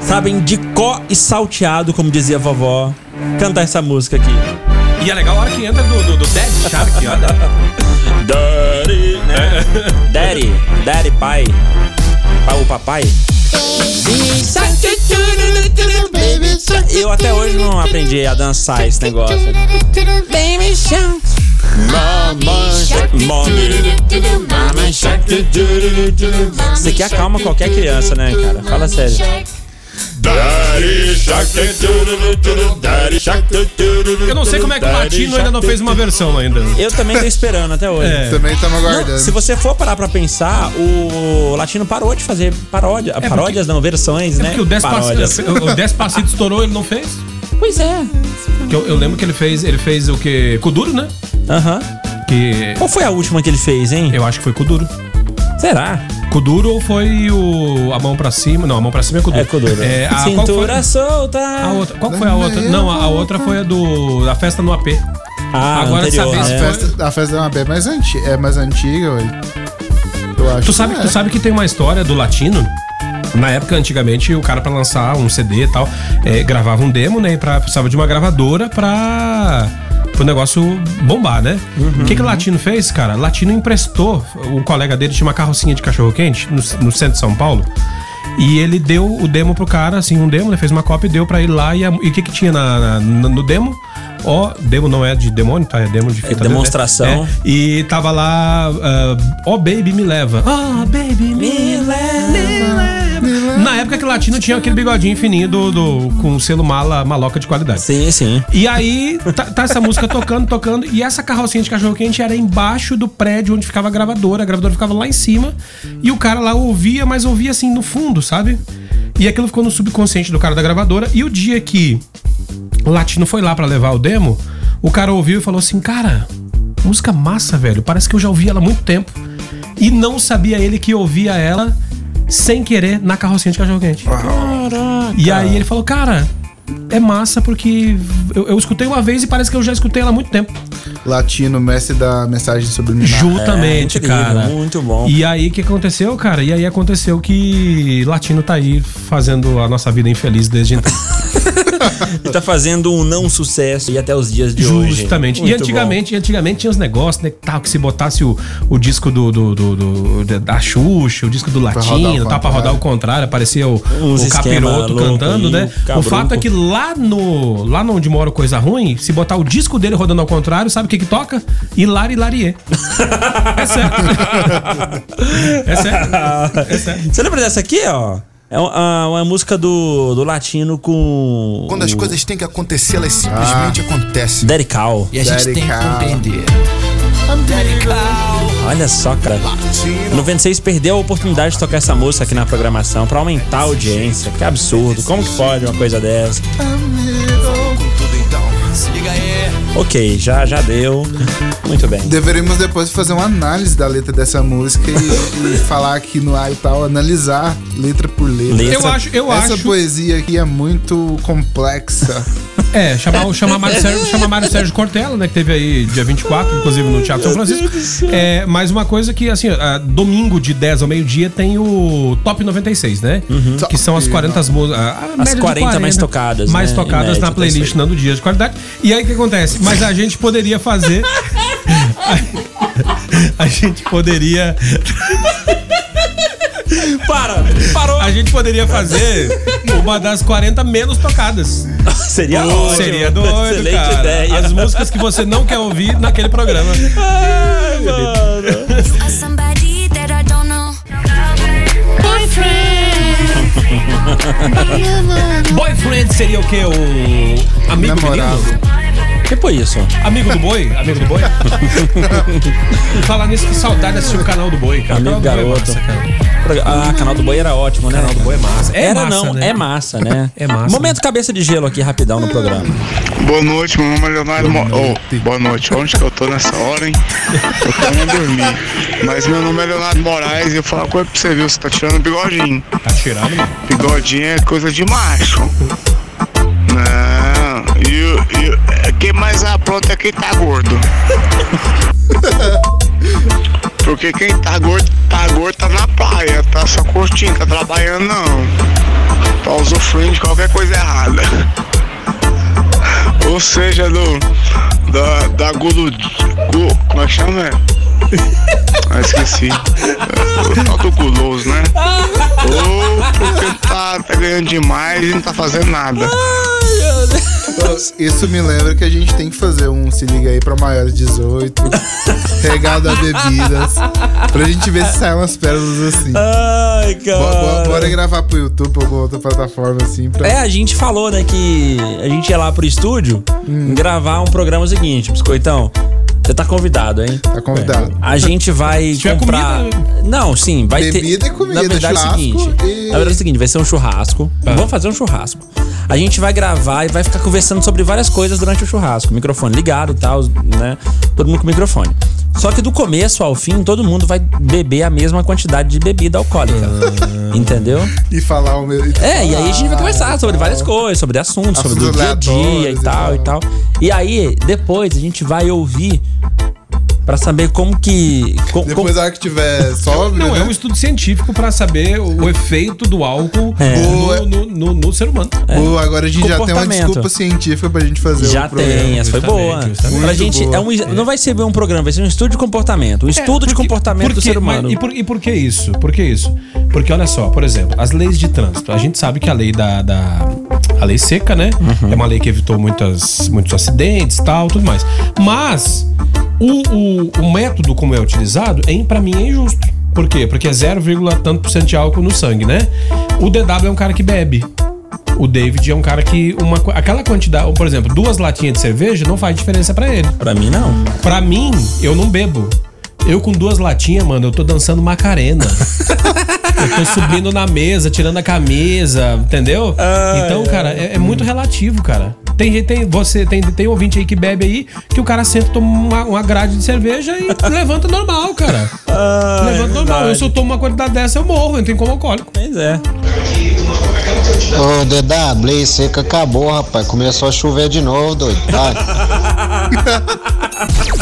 sabem de có e salteado, como dizia a vovó, cantar essa música aqui. E é legal a hora que entra do, do, do Dead Shark, olha. Daddy, né? Daddy, Daddy, pai. Pai, o papai. Eu até hoje não aprendi a dançar esse negócio. Baby shark. Mama shark. Isso aqui acalma qualquer criança, né, cara? Fala sério. Eu não sei como é que o Latino ainda não fez uma versão ainda. Eu também tô esperando até hoje. É. Também estamos Não, aguardando. se você for parar pra pensar, o Latino parou de fazer paródia. paródias, não, versões, É né? porque o Paródias. Despacito, o Despacito estourou, ele não fez? Pois é. Que eu, eu lembro que ele fez, ele fez o que? Kuduro, né? Aham. Que Qual foi a última que ele fez, hein? eu acho que foi Kuduro. Será? Kuduro ou foi o a mão pra cima? Não, a mão pra cima é Kuduro. É Kuduro. É, a, qual foi, Cintura solta. a outra, qual foi a outra? Não, a, a outra foi a do da festa no AP. Ah, Agora anterior, essa A vez né? festa, a festa é uma bem mais antiga. É mais antiga, ué. Eu acho. Tu sabe, que tu é. sabe que tem uma história do latino? Na época, antigamente, o cara pra lançar um CD e tal, é, gravava um demo, né? E pra, precisava de uma gravadora pra o negócio bombar, né? O que, que o Latino fez, cara? Latino emprestou, o colega dele tinha uma carrocinha de cachorro-quente no, no centro de São Paulo. E ele deu o demo pro cara, assim, um demo, né? Fez uma cópia e deu pra ele lá. E, o que que tinha na, na- no demo? Ó, demo não é de demônio, tá? É demo de fita. né? demonstração. É. E tava lá, ah, ó, baby, me leva. Ó, baby, me leva. Me leva. Na época que o latino tinha aquele bigodinho fininho do, do, com selo mala, maloca de qualidade. Sim, sim. E aí, tá, tá essa música tocando, tocando, e essa carrocinha de cachorro-quente era embaixo do prédio onde ficava a gravadora. A gravadora ficava lá em cima, e o cara lá ouvia, mas ouvia assim no fundo, sabe? E aquilo ficou no subconsciente do cara da gravadora. E o dia que o Latino foi lá pra levar o demo, o cara ouviu e falou assim: Cara, música massa, velho. Parece que eu já ouvi ela há muito tempo. E não sabia ele que ouvia ela sem querer na carrocinha de cachorro-quente. Caraca. E aí ele falou, cara, é massa porque eu, eu escutei uma vez e parece que eu já escutei ela há muito tempo. Latino, mestre da mensagem subliminar. Justamente, É, incrível, cara. muito bom. E aí o que aconteceu, cara? E aí aconteceu que Latino tá aí fazendo a nossa vida infeliz desde então. e tá fazendo um não sucesso e até os dias de hoje. Justamente. E antigamente, antigamente tinha os negócios, né? que Tal, que se botasse o, o disco do, do, do- do- da Xuxa, o disco do Latino, tal, pra rodar ao contrário, aparecia o, Uns o capiroto cantando, né? o O fato é que lá no. Lá onde mora o coisa ruim, se botar o disco dele rodando ao contrário, sabe o que que toca? Hilari Hilarie. é certo. é certo. É certo. Você lembra dessa aqui, ó? É uma, uma música do, do latino com. Quando as o coisas têm que acontecer, elas simplesmente acontecem. Daddy Cal. E a gente tem que Cow. Olha só, cara. O 96 perdeu a oportunidade de tocar essa música aqui na programação pra aumentar a audiência. Que absurdo. Como que pode uma coisa dessa? Com tudo então. Se liga aí. Ok, já, já deu. Muito bem. Deveríamos depois fazer uma análise da letra dessa música e, e falar aqui no ar e tal, analisar letra por letra. Letra. Eu acho, eu Essa acho. poesia aqui é muito complexa. É, chamar, o- chamar, Mário Sérgio, chamar Mário Sérgio Cortella, né? Que teve aí dia 24, inclusive no Teatro São Francisco. É, mais uma coisa que, assim, ah, domingo de 10 ao meio-dia tem o Top 96, né? Que são as 40 músicas. As 40 mais tocadas, Mais né? Tocadas média, na playlist, não do dia de qualidade. E aí o que acontece? Mas a gente poderia fazer. a, a gente poderia. Para! Parou! A gente poderia fazer uma das 40 menos tocadas. Seria ótimo. Seria doido, Excelente cara. ideia. As músicas que você não quer ouvir naquele programa. Ai, mano. Boyfriend seria o quê? O amigo Namorado. menino? Que foi isso? Amigo do boi? Amigo do boi? Falar nisso, que saudade de assistir o canal do boi, cara. Amigo o canal do boi é garoto. massa, cara. Ah, canal do Boi era ótimo, né? Canal do boi é massa. É Era massa, não, né? é massa, né? É massa, Momento cabeça de gelo aqui, rapidão, no programa. Boa noite, meu nome é Leonardo Mo... Ô, boa noite, onde que eu tô nessa hora, hein? Eu tô indo dormir. Mas meu nome é Leonardo Moraes e eu falo uma coisa pra você, viu? Você tá tirando bigodinho. Tá tirando, mano. Bigodinho é coisa de macho. Não, e, o- e mais apronta é quem tá gordo. Porque quem tá gordo, tá gordo tá na praia, tá só curtindo, tá trabalhando não. Tá usufruindo de qualquer coisa errada. Ou seja, do. Da, da gulu. Gu, como é que chama? Ah, esqueci. Falta o guloso, né? Ou porque tá, tá ganhando demais e não tá fazendo nada. Isso me lembra que a gente tem que fazer um se liga aí pra maiores de 18, regado a bebidas, pra gente ver se saem umas pérolas assim. Ai, Bo- bo- Bora gravar pro YouTube ou alguma outra plataforma assim pra. É, a gente falou, né, que a gente ia lá pro estúdio gravar um programa seguinte, Biscoitão. Você tá convidado, hein? Tá convidado. A gente vai tiver comprar. comida- Não, sim, vai ter. Bebida e comida, Na verdade é o seguinte. e- Na verdade é o seguinte, vai ser um churrasco. Vamos fazer um churrasco. A gente vai gravar e vai ficar conversando sobre várias coisas durante o churrasco. Microfone ligado e tal, né? Todo mundo com microfone. Só que do começo ao fim, todo mundo vai beber a mesma quantidade de bebida alcoólica. Entendeu? E falar o meu. É, e aí a gente vai conversar sobre várias coisas, sobre assuntos, sobre o Assuntos dia a dia e e tal e tal. E aí, depois a gente vai ouvir pra saber como que. co- Depois como- que tiver sóbrio. Não, né? é um estudo científico pra saber o, o efeito do álcool É. no, no, no- no ser humano. Pô, agora a gente já tem uma Comportamento. desculpa científica pra gente fazer já o programa. tem, essa foi boa. Pra gente, boa. é um, não vai ser um programa, vai ser um estudo de comportamento. Um estudo de É, Porque- comportamento do porque- ser humano. mas- e, por, e por que isso? Por que isso? Porque olha só, por exemplo, as leis de trânsito. A gente sabe que a lei da. da- a lei seca, né? Uhum. É uma lei que evitou muitas, muitos acidentes tal, tudo mais. Mas o, o, o método como é utilizado, é, pra mim, é injusto. Por quê? Porque é 0, tanto por cento de álcool no sangue, né? O DW é um cara que bebe. O David é um cara que. Uma, aquela quantidade, por exemplo, duas latinhas de cerveja não faz diferença pra ele. Pra mim, não. Pra mim, eu não bebo. Eu com duas latinhas, mano, eu tô dançando Macarena. eu tô subindo na mesa, tirando a camisa, entendeu? então, cara, é, é muito relativo, cara. Tem, gente- tem, você, tem, tem ouvinte aí que bebe aí, que o cara senta, toma uma, uma grade de cerveja e levanta normal, cara. levanta normal. Eu se eu tomo uma quantidade dessa, eu morro, eu tenho como alcoólico. Pois é. Ô, DW, seca acabou, rapaz. Começou a chover de novo, doido.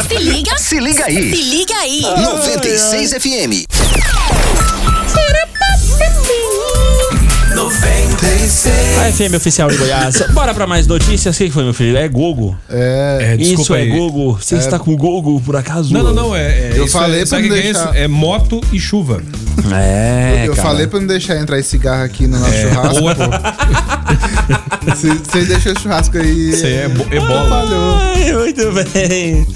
Se liga. Se liga aí. Se liga aí. 96 FM. 96 A FM oficial de Goiás. Bora pra mais notícias. O que foi, meu filho? É Google. É. É, desculpa Isso é aí. Google. Você está com Google, por acaso? Não, não, não. É, é, Eu isso falei é, pra não é deixar- isso? É moto e chuva. É, eu cara. falei pra não deixar entrar esse cigarro aqui no nosso churrasco. Boa. Você você deixa o churrasco aí. Aí é, é bola. Ai, muito bem.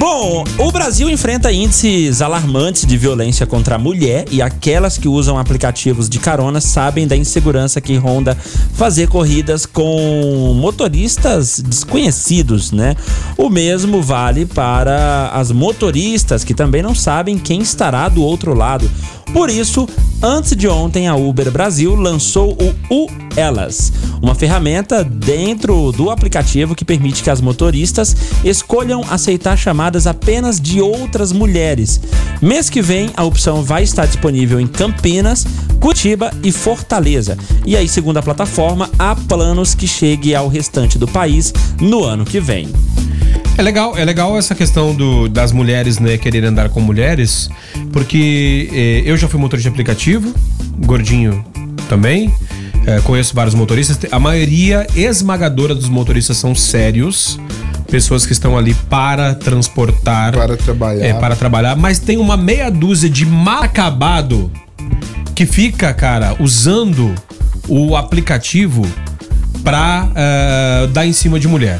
Bom, o Brasil enfrenta índices alarmantes de violência contra a mulher e aquelas que usam aplicativos de carona sabem da insegurança que ronda fazer corridas com motoristas desconhecidos, né? O mesmo vale para as motoristas que também não sabem quem estará do outro lado. Por isso, antes de ontem, a Uber Brasil lançou o U Elas, uma ferramenta dentro do aplicativo que permite que as motoristas escolham aceitar chamadas apenas de outras mulheres. Mês que vem, a opção vai estar disponível em Campinas, Curitiba e Fortaleza. E aí, segundo a plataforma, há planos que chegue ao restante do país no ano que vem. É legal, é legal essa questão do, das mulheres, né, quererem andar com mulheres, porque eh, eu já fui motorista de aplicativo, gordinho também, eh, conheço vários motoristas, a maioria esmagadora dos motoristas são sérios, pessoas que estão ali para transportar, Para trabalhar. é, para trabalhar, mas tem uma meia dúzia de mal acabado que fica, cara, usando o aplicativo pra eh, dar em cima de mulher.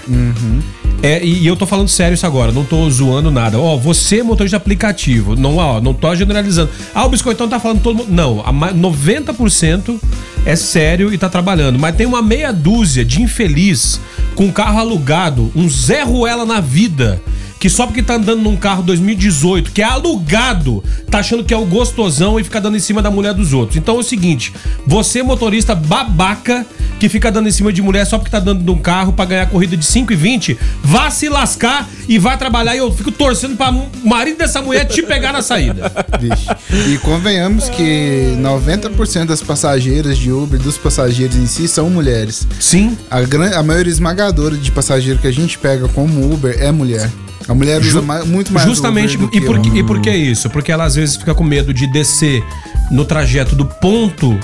É, e, e eu tô falando sério isso agora, não tô zoando nada. Ó, você, motorista de aplicativo, não, ó, não tô generalizando. Ah, o biscoitão tá falando todo mundo. Não, a ma- 90% é sério e tá trabalhando. Mas tem uma meia dúzia de infeliz com carro alugado, um Zé Ruela na vida. Que só porque tá andando num carro 2018, que é alugado, tá achando que é o gostosão e fica dando em cima da mulher dos outros. Então é o seguinte: você, motorista babaca, que fica dando em cima de mulher só porque tá dando num carro pra ganhar corrida de 5 e 20, vá se lascar e vai trabalhar. E eu fico torcendo pra o marido dessa mulher te pegar na saída. Vixe. E convenhamos que 90% das passageiras de Uber, dos passageiros em si, são mulheres. Sim. A, gran... a maioria esmagadora de passageiro que a gente pega como Uber é mulher. A mulher usa mais- muito mais Justamente. E por, que- homem. e por que isso? Porque ela às vezes fica com medo de descer no trajeto do ponto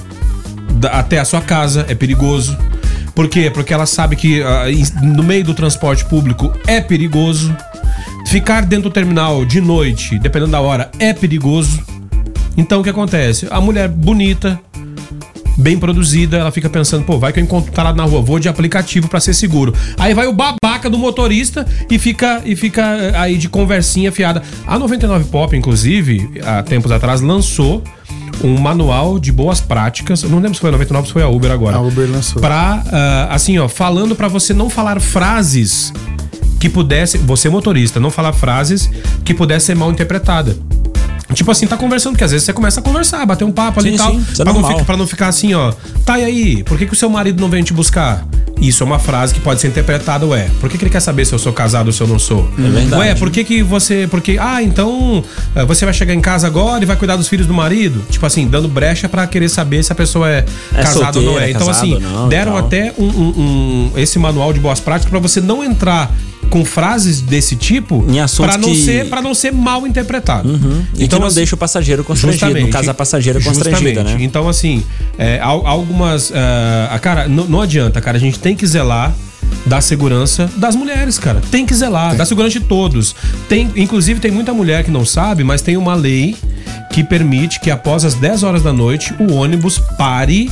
da- até a sua casa, é perigoso. Por quê? Porque ela sabe que em- no meio do transporte público é perigoso. Ficar dentro do terminal de noite, dependendo da hora, é perigoso. Então o que acontece? A mulher bonita, bem produzida, ela fica pensando, pô, vai que eu encontro tá lá na rua, vou de aplicativo pra ser seguro. Aí vai o babaca do motorista e fica e fica eh, aí de conversinha fiada. A 99 Pop, inclusive, há tempos atrás lançou um manual de boas práticas. Não lembro se foi a 99 ou se foi a Uber agora. A Uber lançou. Pra, ah, assim, ó, falando pra você não falar frases que pudesse, você motorista, não falar frases que pudesse ser mal interpretada. Tipo assim, tá conversando, porque às vezes você começa a conversar, bater um papo ali Sim, e tal. sim, é pra, não ficar, pra não ficar assim, ó. Tá, e aí? Por que, que o seu marido não vem te buscar? Isso é uma frase que pode ser interpretada, ué. Por que, que ele quer saber se eu sou casado ou se eu não sou? É verdade. Ué, por que, que você. Porque. Ah, então. eh, Você vai chegar em casa agora e vai cuidar dos filhos do marido? Tipo assim, dando brecha pra querer saber se a pessoa é, É casada ou não é. Então, assim, não deram até um, um- um- esse manual de boas práticas pra você não entrar com frases desse tipo pra não que- ser para não ser mal interpretado. E que não assim, deixa o passageiro constrangido. No caso, a passageira constrangida, né? Então, assim, é, al- algumas. ah, cara, não, não adianta, cara. A gente tem que zelar da segurança das mulheres, cara. Tem que zelar, da segurança de todos. Tem, inclusive, tem muita mulher que não sabe, mas tem uma lei que permite que após as 10 horas da noite o ônibus pare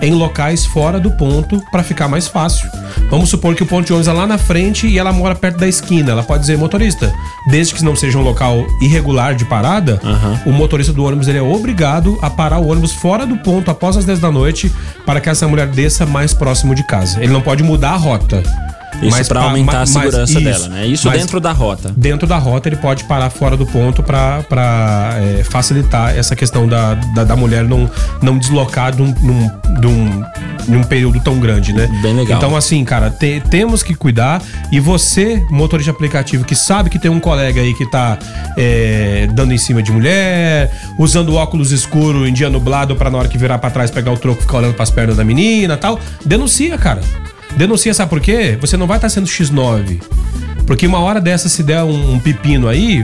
em locais fora do ponto pra ficar mais fácil. Vamos supor que o ponto de ônibus é lá na frente e ela mora perto da esquina. Ela pode dizer, motorista, desde que não seja um local irregular de parada, o motorista do ônibus ele é obrigado a parar o ônibus fora do ponto após as 10 da noite para que essa mulher desça mais próximo de casa. Ele não pode mudar a rota. Isso pra pa- aumentar ma- a segurança isso. dela, né? Isso Mas dentro da rota. Dentro da rota ele pode parar fora do ponto pra, pra é, facilitar essa questão da, da, da mulher não, não deslocar de um, num, de um, num período tão grande, né? Bem legal. Então, assim, cara, te- temos que cuidar. E você, motorista de aplicativo, que sabe que tem um colega aí que tá é, dando em cima de mulher, usando óculos escuro em dia nublado pra na hora que virar pra trás pegar o troco ficar olhando pras pernas da menina e tal, denuncia, cara. Denuncia, sabe por quê? Você não vai estar sendo X9. Porque uma hora dessa, se der um, um pepino aí,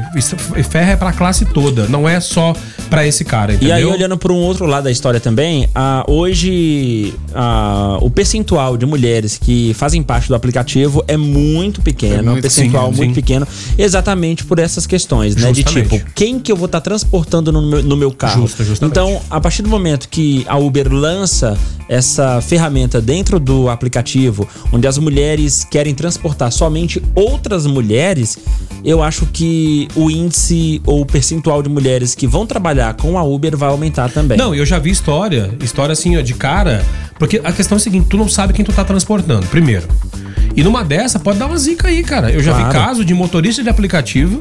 ferra é pra classe toda. Não é só pra esse cara, E entendeu? aí, olhando por um outro lado da história também, ah, hoje ah, o percentual de mulheres que fazem parte do aplicativo é muito pequeno, é, um muito, percentual sim, muito sim. pequeno, exatamente por essas questões, né? De Justamente. tipo, quem que eu vou estar transportando no meu, no meu carro? Justo, justamente. Então, a partir do momento que a Uber lança essa ferramenta dentro do aplicativo, onde as mulheres querem transportar somente outras mulheres, eu acho que o índice ou o percentual de mulheres que vão trabalhar com a Uber vai aumentar também. Não, eu já vi história, história assim, ó, de cara. Porque a questão é a seguinte: tu não sabe quem tu tá transportando, primeiro. E numa dessa, pode dar uma zica aí, cara. Eu já vi Claro. caso de motorista de aplicativo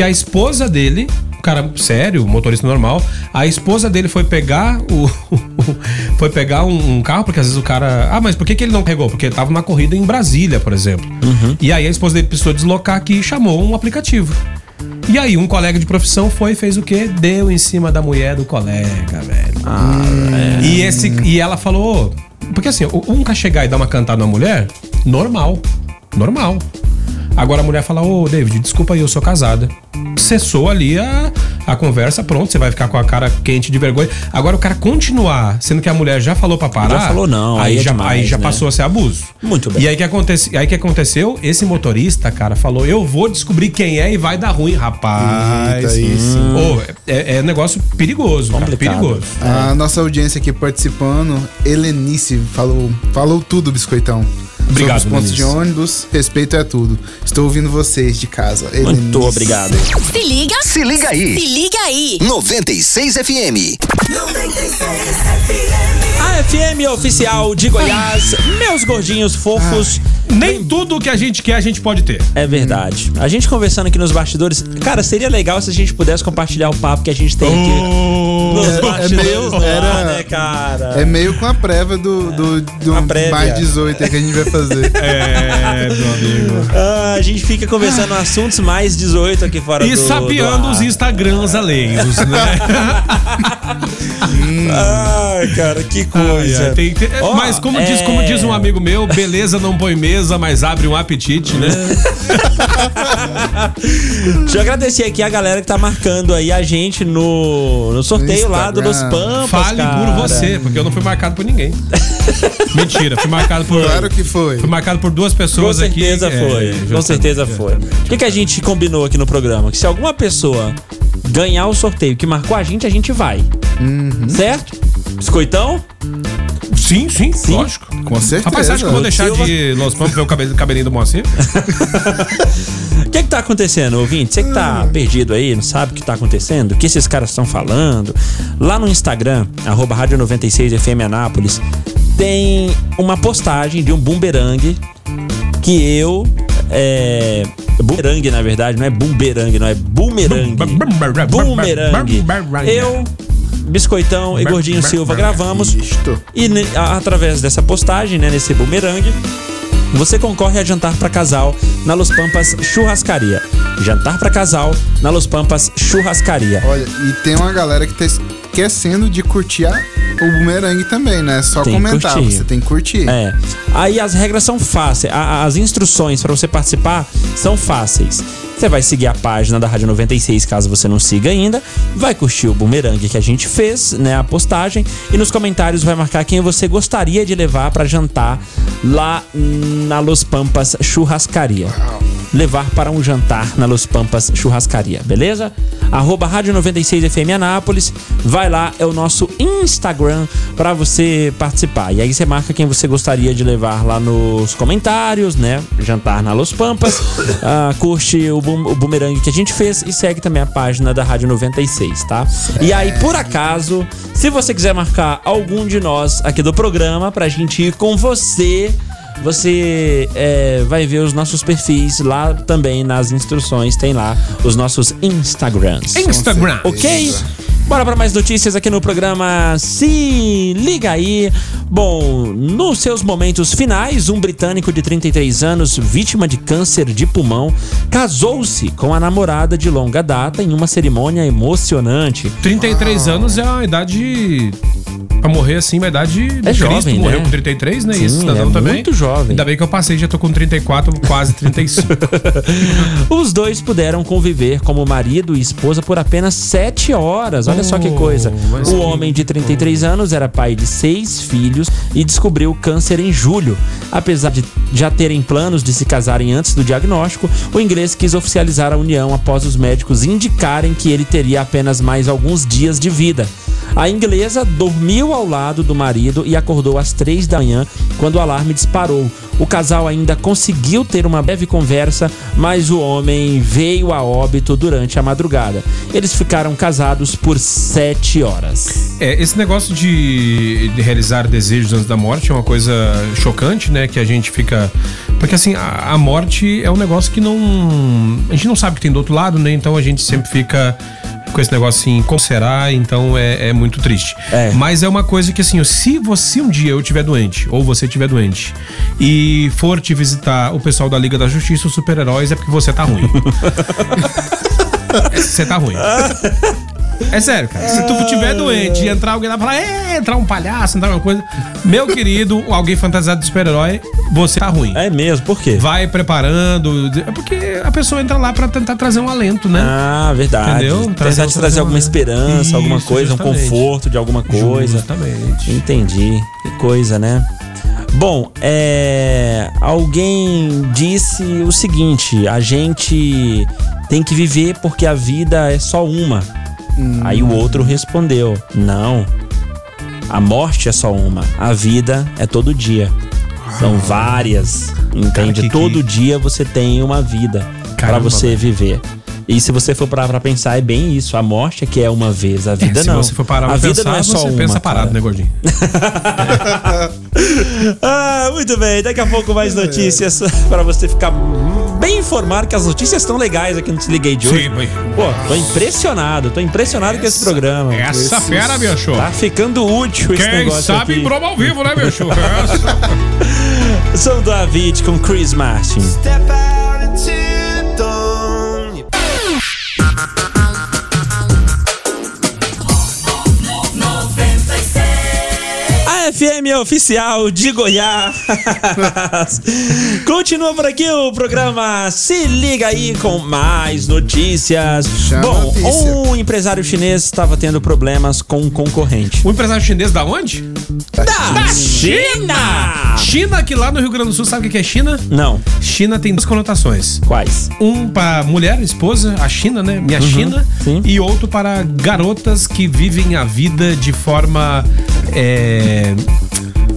que a esposa dele, um cara sério, motorista normal, a esposa dele foi pegar o. foi pegar um, um carro, porque às vezes o cara. Ah, mas por que, que ele não pegou? Porque ele tava numa corrida em Brasília, por exemplo. E aí a esposa dele precisou deslocar aqui e chamou um aplicativo. E aí, um colega de profissão foi e fez o quê? Deu em cima da mulher do colega, velho. E, esse, e ela falou. Porque assim, o- um chegar e dar uma cantada na mulher, normal. Normal. Agora a mulher fala, ô David, desculpa aí, eu sou casada. Cessou ali a, a conversa, pronto, você vai ficar com a cara quente de vergonha. Agora o cara continuar, sendo que a mulher já falou pra parar. Já falou não, aí, aí é já, demais, aí já né? passou a ser abuso. Muito bem. E aí que, acontece, aí que aconteceu? Esse motorista, cara, falou: eu vou descobrir quem é e vai dar ruim, rapaz. Eita, sim. Ô, é, é negócio perigoso, cara, perigoso. A nossa audiência aqui participando, Helenice, falou, falou tudo, Biscoitão. Obrigado, Sobre os pontos de ônibus, respeito é tudo. Estou ouvindo vocês de casa. Muito obrigado. Se liga. Se liga aí. Se liga aí. 96 FM. A FM oficial de Goiás, meus gordinhos fofos. Nem tudo que a gente quer, a gente pode ter. É verdade. A gente conversando aqui nos bastidores. Cara, seria legal se a gente pudesse compartilhar o papo que a gente tem aqui nos É- é bastidores. meio- no ar, era- né, cara? É meio com a prévia do, do, do mais 18 aí que a gente vai fazer. É, meu amigo. Ah, a gente fica conversando assuntos mais 18 aqui fora E do sapeando do os Instagrams alheios, né? Ai, cara, que coisa. ai, tem- tem- Ó, mas como, diz, é- como diz um amigo meu, beleza não põe mesa, mas abre um apetite, né? Deixa eu agradecer aqui a galera que tá marcando aí a gente no, no sorteio No lá do Los Instagram. Pampas. Fale cara. por você, porque eu não fui marcado por ninguém. Mentira, fui marcado por. Claro que foi. Fui marcado por duas Com pessoas certeza aqui. foi. É, com justamente, certeza foi. O que, que a gente combinou aqui no programa? Que se alguma pessoa ganhar o sorteio que marcou a gente, a gente vai. Uhum. Certo? Biscoitão? Sim, sim, lógico. Com certeza. Rapaz, você acha que eu vou deixar Silva. de Los Pampas ver o cabelo- cabelinho do Moacir? O que que tá acontecendo, ouvinte? Você que tá perdido aí, não sabe o que tá acontecendo, o que esses caras estão falando, lá no Instagram, arroba Rádio 96 FM Anápolis, tem uma postagem de um bumerangue que eu. É. Bumerangue, na verdade, não é bumerangue, não é bumerangue. Bumerangue. Eu, Biscoitão e Gordinho Silva gravamos. Isto. E a- através dessa postagem, né, nesse bumerangue, você concorre a jantar para casal na Los Pampas Churrascaria. Jantar para casal na Los Pampas Churrascaria. Olha, e tem uma galera que tá esquecendo de curtir o bumerangue também, né? Só Tem comentar, curtir. você tem que curtir. É. Aí as regras são fáceis. A- as instruções para você participar são fáceis. Você vai seguir a página da Rádio 96, caso você não siga ainda. Vai curtir o bumerangue que a gente fez, né? A postagem. E nos comentários vai marcar quem você gostaria de levar para jantar lá na Los Pampas Churrascaria. Levar para um jantar na Los Pampas Churrascaria, beleza? Arroba Rádio 96 FM Anápolis. Vai lá, é o nosso Instagram para você participar. E aí você marca quem você gostaria de levar lá nos comentários, né? Jantar na Los Pampas. Ah, curte o, o bumerangue que a gente fez e segue também a página da Rádio 96, tá? E aí, por acaso, se você quiser marcar algum de nós aqui do programa pra gente ir com você. Você é, vai ver os nossos perfis lá também nas instruções, tem lá os nossos Instagrams. Instagram. Ok? Bora para mais notícias aqui no programa Se Liga Aí. Bom, nos seus momentos finais, um britânico de 33 anos, vítima de câncer de pulmão, casou-se com a namorada de longa data em uma cerimônia emocionante. 33 anos é uma idade. Pra morrer assim, uma idade de É jovem, Morreu né? com 33, né? Sim, e esse cidadão é também. muito jovem. Ainda bem que eu passei, já tô com 34, quase 35. Os dois puderam conviver como marido e esposa por apenas sete horas. Olha só que coisa. mas O homem de 33 anos era pai de seis filhos e descobriu câncer em julho. Apesar de já terem planos de se casarem antes do diagnóstico, o inglês quis oficializar a união após os médicos indicarem que ele teria apenas mais alguns dias de vida. A inglesa dormiu ao lado do marido e acordou às três da manhã quando o alarme disparou. O casal ainda conseguiu ter uma breve conversa, mas o homem veio a óbito durante a madrugada. Eles ficaram casados por sete horas. É, esse negócio de, de realizar desejos antes da morte é uma coisa chocante, né? Que a gente fica. Porque assim, a, a morte é um negócio que não. A gente não sabe o que tem do outro lado, né? Então a gente sempre fica com esse negócio assim, como será? Então é, é muito triste. É. Mas é uma coisa que assim, se você um dia eu tiver doente, ou você tiver doente, e for te visitar o pessoal da Liga da Justiça, os super-heróis, é porque você tá ruim. Você tá ruim. É sério, cara. Se tu tiver doente e entrar alguém lá e falar, é, entrar um palhaço, entrar uma coisa. Meu querido, alguém fantasiado de super-herói, você tá ruim. É mesmo? Por quê? Vai preparando. É porque a pessoa entra lá pra tentar trazer um alento, né? Ah, verdade. Entendeu? Tentar Trazer- trazer, alguma uma- esperança, alguma Isso, coisa, um justamente. conforto de alguma coisa. Justamente. Entendi. Que coisa, né? Bom, é. Alguém disse o seguinte: a gente tem que viver porque a vida é só uma. Aí o outro respondeu: não. A morte é só uma. A vida é todo dia. São várias. Entende? Ah. que- todo dia você tem uma vida pra Caramba, você viver. E se você for parar pra pensar, é bem isso. A morte é que é uma vez, a vida É, se não. você for parar a pra vida pensar, não é só você uma. pensa parado, cara. né, gordinho? Ah, muito bem. Daqui a pouco mais notícias pra você ficar bem informado que as notícias estão legais aqui no Se Liguei de hoje. Sim. Pô, tô impressionado, tô impressionado com esse programa. Essa Esse- fera, bicho. Tá ficando útil esse Quem negócio sabe aqui. broma ao vivo, né, bicho? Essa. Sou do David com Chris Martin. Step out into FM oficial de Goiás. Continua por aqui o programa Se Liga aí com mais notícias. Bom, notícia. um empresário chinês estava tendo problemas com um concorrente. O empresário chinês da onde? Da China! China, que lá no Rio Grande do Sul, sabe o que é China? Não, China tem duas conotações. quais? Um para mulher, esposa, a China, né? Minha China. sim. E outro para garotas que vivem a vida de forma. é,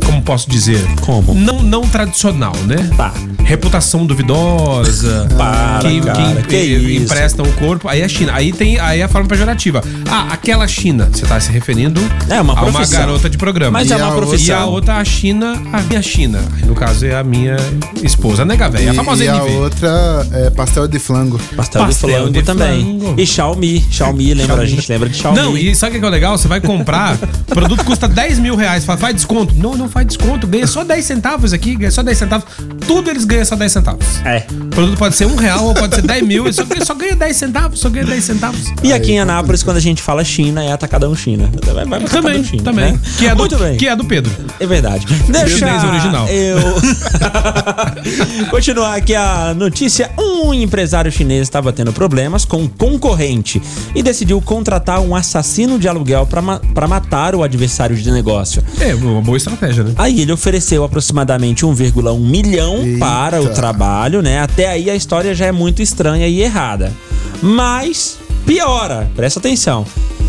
como posso dizer? Como? Não, não tradicional, né? Tá. Reputação duvidosa. Para, que, cara, que, que isso? emprestam o corpo. Aí é China. Aí tem aí é a forma pejorativa. Ah, aquela China. Você tá se referindo É uma a uma profissão. garota de programa. Mas E é uma a outra- E profissão. a outra, a China, a minha China. No caso, é a minha esposa, né, Gavé? A famosa e, e a NV. outra é pastel de flango. Pastel, Pastel de flango de também. flango. E Xiaomi. Xiaomi, lembra? A gente lembra de Xiaomi. Não, e sabe o que é legal? Você vai comprar, o produto custa 10 mil reais. Fala, faz desconto. Não, não faz desconto. Ganha só 10 centavos aqui, ganha só 10 centavos. Tudo eles ganham só 10 centavos. É. O produto pode ser um real ou pode ser 10 mil. Ele só ganha, só ganha 10 centavos, só ganha 10 centavos. E aqui em Anápolis, quando a gente fala China, é Atacadão China. Vai, vai Também, China, também. né? Que, é do, Muito bem. que é do Pedro. É verdade. Deixa Chinês original. eu continuar aqui a notícia. Um empresário chinês estava tendo problemas com um concorrente e decidiu contratar um assassino de aluguel para ma pra matar o adversário de negócio. É, uma boa estratégia, né? Aí ele ofereceu aproximadamente 1,1 milhão Eita. para o trabalho, né? Até aí a história já é muito estranha e errada. Mas piora, presta atenção.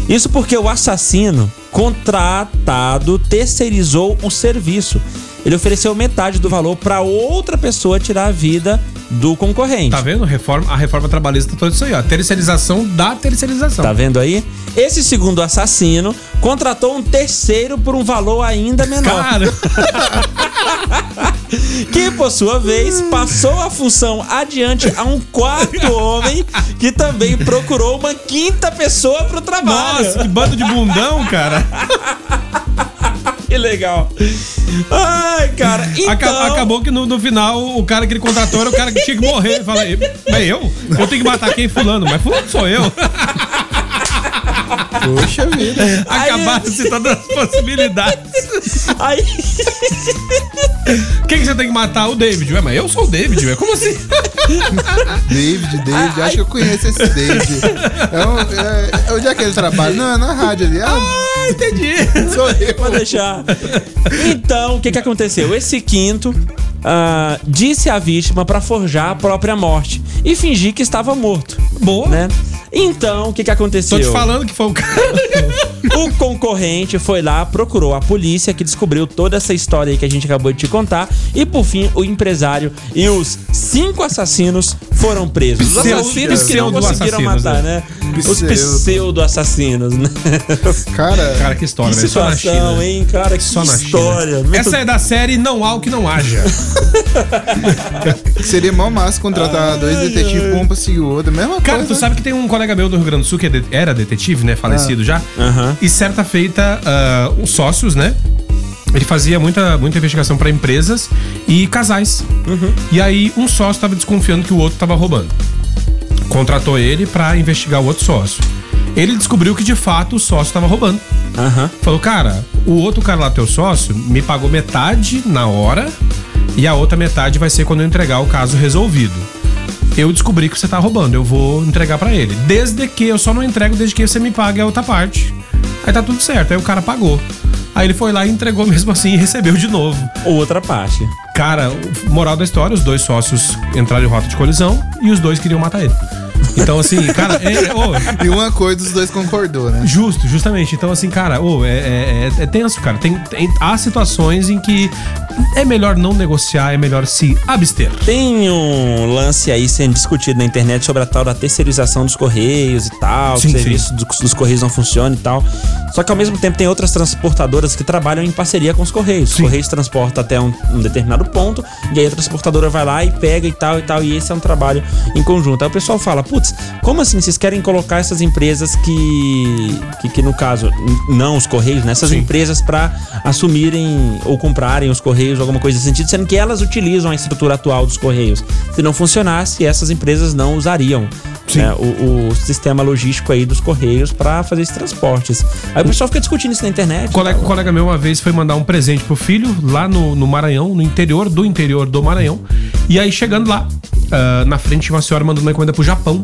Isso porque o assassino contratado terceirizou o serviço. Ele ofereceu metade do valor para outra pessoa tirar a vida do concorrente. Tá vendo? Reforma, a reforma trabalhista toda isso aí, ó. Terceirização da terceirização. Tá vendo aí? Esse segundo assassino contratou um terceiro por um valor ainda menor. Cara, que por sua vez passou a função adiante a um quarto homem que também procurou uma quinta pessoa pro trabalho. Nossa, que bando de bundão, cara. que legal. Ai, cara, então... Aca- Acabou que no, no final o cara que ele contratou era o cara que tinha que morrer. Fala, mas eu? Eu tenho que matar quem? Fulano. Mas fulano sou eu. Poxa vida. Acabaram-se todas as possibilidades. Aí... Quem que você tem que matar? O David. Ué, mas eu sou o David, ué. Como assim? David, David, acho que eu conheço esse David. É, um, é, onde é que ele trabalha? Não, é na rádio ali. Ah, Ah, entendi. sou eu. Pode deixar. Então, o que que aconteceu? Esse quinto ah, disse à vítima pra forjar a própria morte e fingir que estava morto. Boa. Né? Então, o que que aconteceu? Tô te falando que foi o cara. O concorrente foi lá, procurou a polícia que descobriu toda essa história aí que a gente acabou de te contar. E por fim, o empresário e os cinco assassinos foram presos. Os assassinos que não conseguiram pseudo-assassinos, matar, né? né? Os Pseudo. pseudo-assassinos, né? Cara, Cara, que história, Que na situação, China. hein, cara? Que Só na história. China. Essa é da série Não Há o que não haja. seria mó massa contratar dois detetives pra um pra seguir o outro. Mesma Cara, coisa. tu sabe que tem um colega meu do Rio Grande do Sul que é era detetive, né? Falecido já. Aham. E certa feita, ah, os sócios, né? Ele fazia muita, muita investigação pra empresas e casais. E aí, um sócio tava desconfiando que o outro tava roubando. Contratou ele pra investigar o outro sócio. Ele descobriu que de fato o sócio tava roubando. Aham. Falou, cara, o outro cara lá, teu sócio, me pagou metade na hora e a outra metade vai ser quando eu entregar o caso resolvido. Eu descobri que você tá roubando, eu vou entregar pra ele. Desde que eu só não entrego desde que você me pague a outra parte. Aí tá tudo certo, aí o cara pagou. Aí ele foi lá e entregou mesmo assim e recebeu de novo. Outra parte. Cara, moral da história, os dois sócios entraram em rota de colisão e os dois queriam matar ele. Então, assim, cara, é, ô, E uma coisa os dois concordou, né? Justo, justamente. Então, assim, cara, ô, é, é, é- tenso, cara. Tem, tem- há situações em que é melhor não negociar, é melhor se abster. Tem um lance aí sendo discutido na internet sobre a tal da terceirização dos correios e tal, Sim, que o serviço do- dos correios não funciona e tal. Só que ao mesmo tempo tem outras transportadoras que trabalham em parceria com os correios. Os correios transportam até um, um determinado ponto e aí a transportadora vai lá e pega e tal e tal. E esse é um trabalho em conjunto. Aí o pessoal fala, putz, como assim vocês querem colocar essas empresas que, que, que no caso, não os correios, né? Essas empresas pra assumirem ou comprarem os correios, alguma coisa nesse sentido, sendo que elas utilizam a estrutura atual dos correios. Se não funcionasse, essas empresas não usariam né, o, o sistema logístico aí dos correios pra fazer esses transportes. Aí o pessoal fica discutindo isso na internet. Um colega, um colega meu uma vez foi mandar um presente pro filho lá no, no Maranhão, no interior do interior do Maranhão. E aí, chegando lá, ah, na frente tinha uma senhora mandando uma encomenda pro Japão.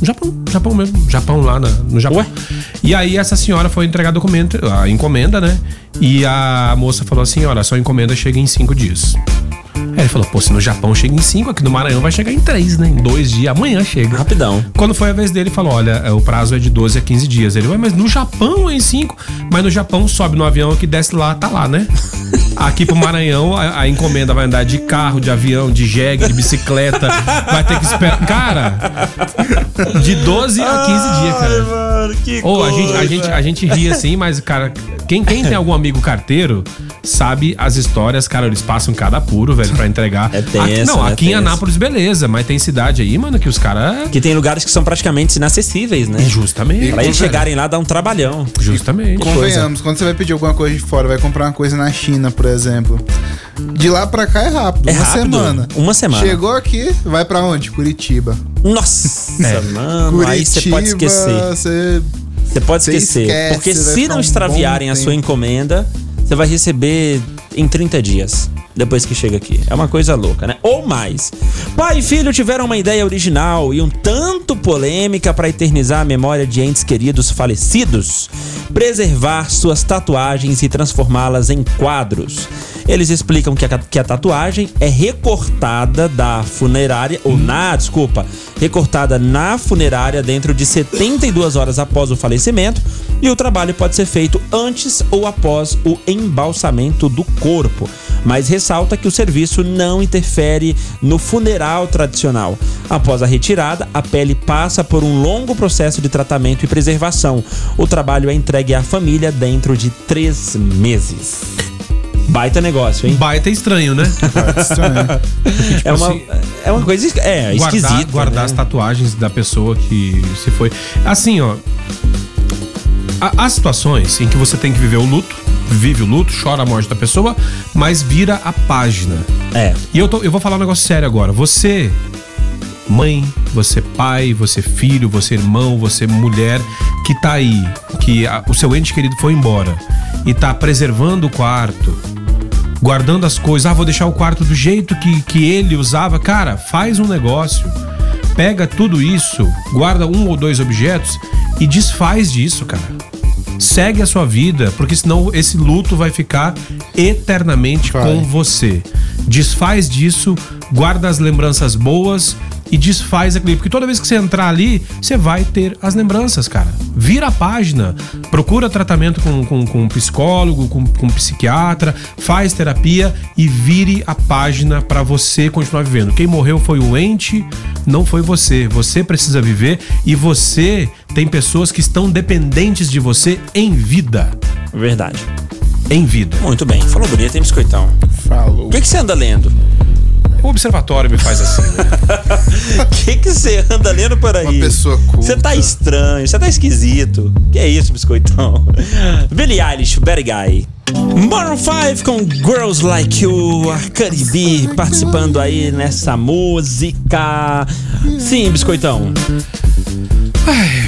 No Japão, Japão mesmo. Japão lá na- no Japão. Ué? E aí essa senhora foi entregar documento, a encomenda, né? E a moça falou assim: olha, sua encomenda chega em cinco dias. Aí ele falou, pô, se no Japão chega em cinco, aqui no Maranhão vai chegar em três, né? Em dois dias, amanhã chega. Rapidão. Quando foi a vez dele, ele falou: olha, é, o prazo é de 12 a 15 dias. Ele, ué, mas no Japão é em 5. Mas no Japão sobe no avião que desce lá, tá lá, né? Aqui pro Maranhão, a, a encomenda vai andar de carro, de avião, de jegue, de bicicleta. vai ter que esperar. Cara, de 12 a 15 dias, cara. mano, que Ô, a gente, a, gente, a gente ri assim, mas, cara, quem, quem tem algum amigo carteiro sabe as histórias, cara, eles passam cada apuro, velho, pra entregar. É tenso, aqui, não, né? aqui em Tenso. Anápolis, beleza, mas tem cidade aí, mano, que os caras. Que tem lugares que são praticamente inacessíveis, né? Justamente. Pra eles chegarem lá dá um trabalhão. Justamente. Convenhamos, quando você vai pedir alguma coisa de fora, vai comprar uma coisa na China, por exemplo. De lá pra cá é rápido, É uma rápido, semana. uma semana. Chegou aqui, vai pra onde? Curitiba. Nossa, É. mano, aí você pode esquecer. Você Você pode esquecer. esquece, porque se não um extraviarem a sua encomenda, você vai receber em 30 dias. Depois que chega aqui. É uma coisa louca, né? Ou mais. Pai e filho tiveram uma ideia original e um tanto polêmica para eternizar a memória de entes queridos falecidos. Preservar suas tatuagens e transformá-las em quadros. Eles explicam que a, que a tatuagem é recortada da funerária, ou na, desculpa, recortada na funerária dentro de 72 horas após o falecimento e o trabalho pode ser feito antes ou após o embalsamento do corpo. Mas ressalta que o serviço não interfere no funeral tradicional. Após a retirada, a pele passa por um longo processo de tratamento e preservação. O trabalho é entregue à família dentro de três meses. Baita negócio, hein? Baita estranho, né? Estranho. É uma, assim, é uma coisa é, guardar, esquisita. guardar né? as tatuagens da pessoa que se foi. Assim, ó. há- Há situações em que você tem que viver o luto, vive o luto, chora a morte da pessoa, mas vira a página. É. E eu, tô- eu vou falar um negócio sério agora. Você, mãe, você pai, você filho, você irmão, você mulher que tá aí, que a- o seu ente querido foi embora e tá preservando o quarto, guardando as coisas. Ah, vou deixar o quarto do jeito que, que ele usava. Cara, faz um negócio. Pega tudo isso, guarda um ou dois objetos e desfaz disso, cara. Segue a sua vida, porque senão esse luto vai ficar eternamente Vai. com você. Desfaz disso, guarda as lembranças boas e desfaz aquilo. Porque toda vez que você entrar ali, você vai ter as lembranças, cara. Vira a página, procura tratamento com, com, com um psicólogo, com, com um psiquiatra, faz terapia e vire a página pra você continuar vivendo. Quem morreu foi o ente, não foi você. Você precisa viver e você tem pessoas que estão dependentes de você em vida. Verdade. Em vida. Muito bem. Falou bonito, hein, biscoitão? Falou. O que, que você anda lendo? O observatório me faz assim, né? O que, que você anda lendo por aí? Uma pessoa culta. Você tá estranho, você tá esquisito. Que é isso, biscoitão? Billie Eilish, Bad Guy. Maroon 5 com Girls Like You, a Cardi B participando aí nessa música. Sim, biscoitão.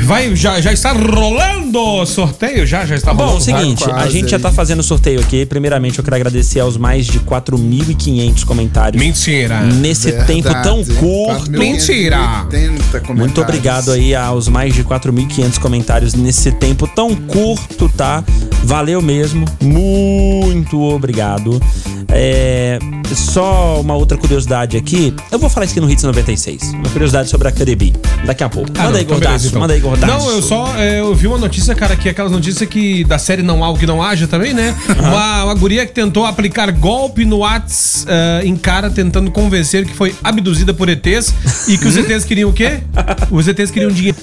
Vai, já, já está rolando o sorteio? Já, já está Bom, rolando. o seguinte, a gente já aí. tá fazendo sorteio aqui. Primeiramente, eu quero agradecer aos mais de 4.500 comentários. Mentira. Nesse tempo tão curto. Mentira. 80 comentários. Muito obrigado aí aos mais de 4.500 comentários nesse tempo tão curto, tá? Valeu mesmo. Muito obrigado. É, só uma outra curiosidade aqui. Eu vou falar isso aqui no Hits 96. Uma curiosidade sobre a Caribe. Daqui a pouco. Ah, manda não, aí, então gordaço. beleza, então. Manda aí, gordaço. Não, eu só é, eu vi uma notícia, cara, que aquelas notícias que da série Não Há o que Não Haja também, né? Uma, uma guria que tentou aplicar golpe no Whats eh, em cara tentando convencer que foi abduzida por ETs e que os ETs queriam o quê? Os ETs queriam dinheiro.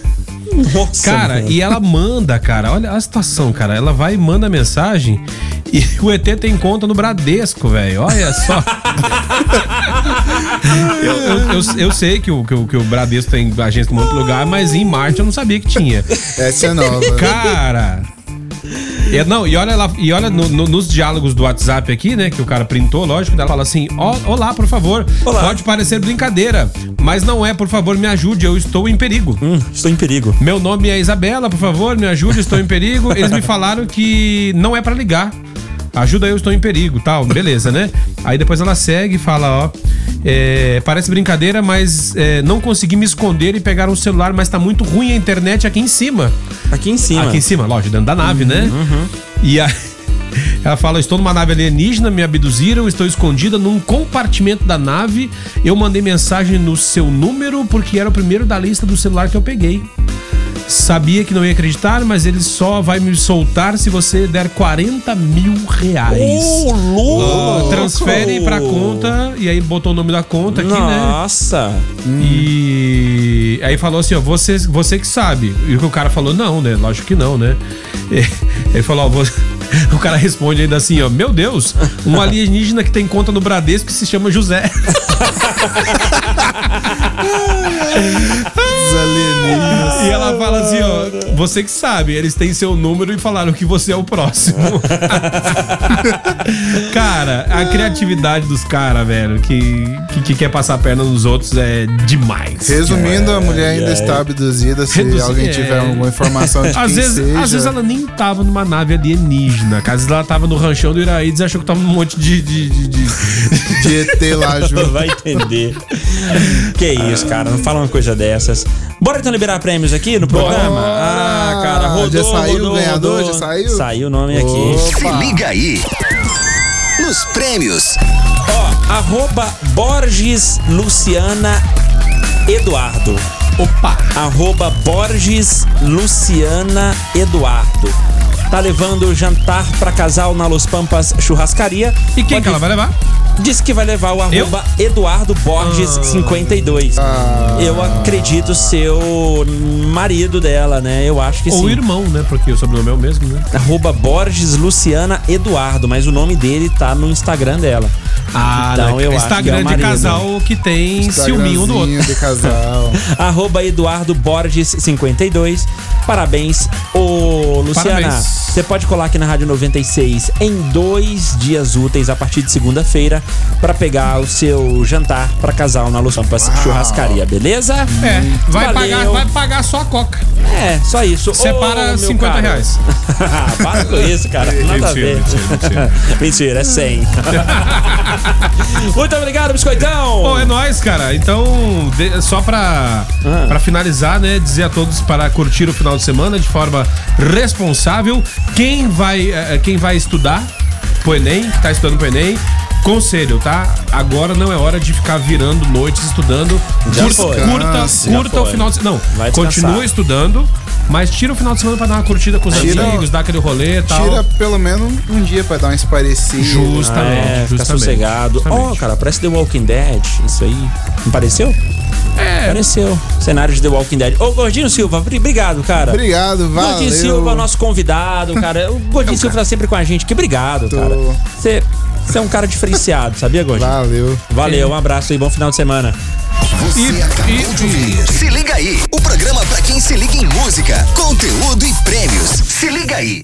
Nossa, Cara, mano. e ela manda, cara, olha a situação, cara. Ela vai e manda mensagem e o ET tem conta no Bradesco, velho. Olha só. eu, eu, eu- eu sei que o, que, o, que o Bradesco tem agência em muito lugar, mas em Marte eu não sabia que tinha. Essa é nova. Cara. É, não, e olha lá, e olha no- no- nos diálogos do WhatsApp aqui, né? Que o cara printou, lógico, ela fala assim: ó, Olá, por favor. Olá. Pode parecer brincadeira, mas não é, por favor, me ajude, eu estou em perigo. Hum, estou em perigo. Meu nome é Isabela, por favor, me ajude, estou em perigo. Eles me falaram que não é pra ligar. Ajuda eu, estou em perigo, tal, beleza, né? Aí depois ela segue e fala, ó, é, parece brincadeira, mas é, não consegui me esconder e pegar um celular, mas tá muito ruim a internet aqui em cima. Aqui em cima. Aqui em cima, lógico, dentro da nave, né? Uhum. E aí, ela fala: Estou numa nave alienígena, me abduziram, estou escondida num compartimento da nave. Eu mandei mensagem no seu número porque era o primeiro da lista do celular que eu peguei. Sabia que não ia acreditar, mas ele só vai me soltar se você der 40 mil reais. Ô, louco! Ah, transfere pra conta e aí botou o nome da conta aqui, né? Nossa. E aí falou assim, ó, você, você que sabe. E o cara falou, não, né? Lógico que não, né? Ele falou, ó, você- o cara responde ainda assim, ó, meu Deus, um alienígena que tem conta no Bradesco que se chama José. E ela fala assim, ó, você que sabe, eles têm seu número e falaram que você é o próximo. cara, a criatividade dos caras, velho, que, que, que quer passar a perna nos outros é demais. Resumindo, a mulher ainda está abduzida. Se Reduzi- alguém é. tiver alguma informação de Às quem vezes, seja. às vezes ela nem tava numa nave alienígena. Às vezes ela tava no ranchão do Iraídes e achou que tava num monte de. de, de, de- De ET lá junto. Vai entender. que isso, cara. Não fala uma coisa dessas. Bora então liberar prêmios aqui no programa? Bora! Ah, cara, rodou, Já saiu o rodou, ganhador? rodou. Já saiu? Saiu o nome aqui. Se liga aí. Nos prêmios. Ó, arroba Borges Luciana Eduardo. Opa! Arroba Borges Luciana Eduardo. Tá levando jantar pra casal na Los Pampas Churrascaria. E quem Pode- que ela vai levar? disse que vai levar o arroba Eduardo Borges 52. Eu acredito ser o marido dela, né? Eu acho que Ou sim. o irmão, né? Porque o sobrenome é o mesmo, né? Arroba Borges Luciana Eduardo, mas o nome dele tá no Instagram dela. Ah, Então, eu acho que é Instagram de casal que tem ciúminho um do outro. de casal. Arroba Eduardo Borges 52. Parabéns, ô Luciana. Parabéns. Você pode colar aqui na Rádio 96 em dois dias úteis a partir de segunda-feira pra pegar o seu jantar pra casal na Los Pampas Churrascaria, beleza? É, vai Valeu. pagar, vai pagar só a coca. É, só isso. Separa Ô, meu 50 caro. reais. Para com isso, cara. Nada a ver. Mentira, mentira, mentira. Mentira, é 100. Muito obrigado, Biscoitão. Pô, é nóis, cara. Então, de- só pra, Ah. pra finalizar, né? Dizer a todos para curtir o final de semana de forma responsável. Quem vai, eh, quem vai estudar pro Enem, que tá estudando pro Enem, conselho, tá? Agora não é hora de ficar virando noites estudando. Já Cur- foi. Curta, Canse. curta o final de semana. Não, Vai continua estudando, mas tira o final de semana pra dar uma curtida com os Tira- amigos, dar aquele rolê e tal. Tira pelo menos um dia pra dar uma esparecida. Justamente. É, fica justamente, sossegado. Ó, justamente. cara, parece The Walking Dead. Isso aí. Não pareceu? É, Pareceu. Cenário de The Walking Dead. Ô, Gordinho Silva, bri- obrigado, cara. Obrigado, valeu. Gordinho Silva, nosso convidado, cara. O Gordinho Silva tá sempre com a gente. Que obrigado, Tô. cara. Você você é um cara diferenciado, sabia, Gordinho? Valeu. Valeu, um abraço e bom final de semana. Você E- acabou e- de ouvir. Se liga aí, o programa pra quem se liga em música, conteúdo e prêmios. Se liga aí.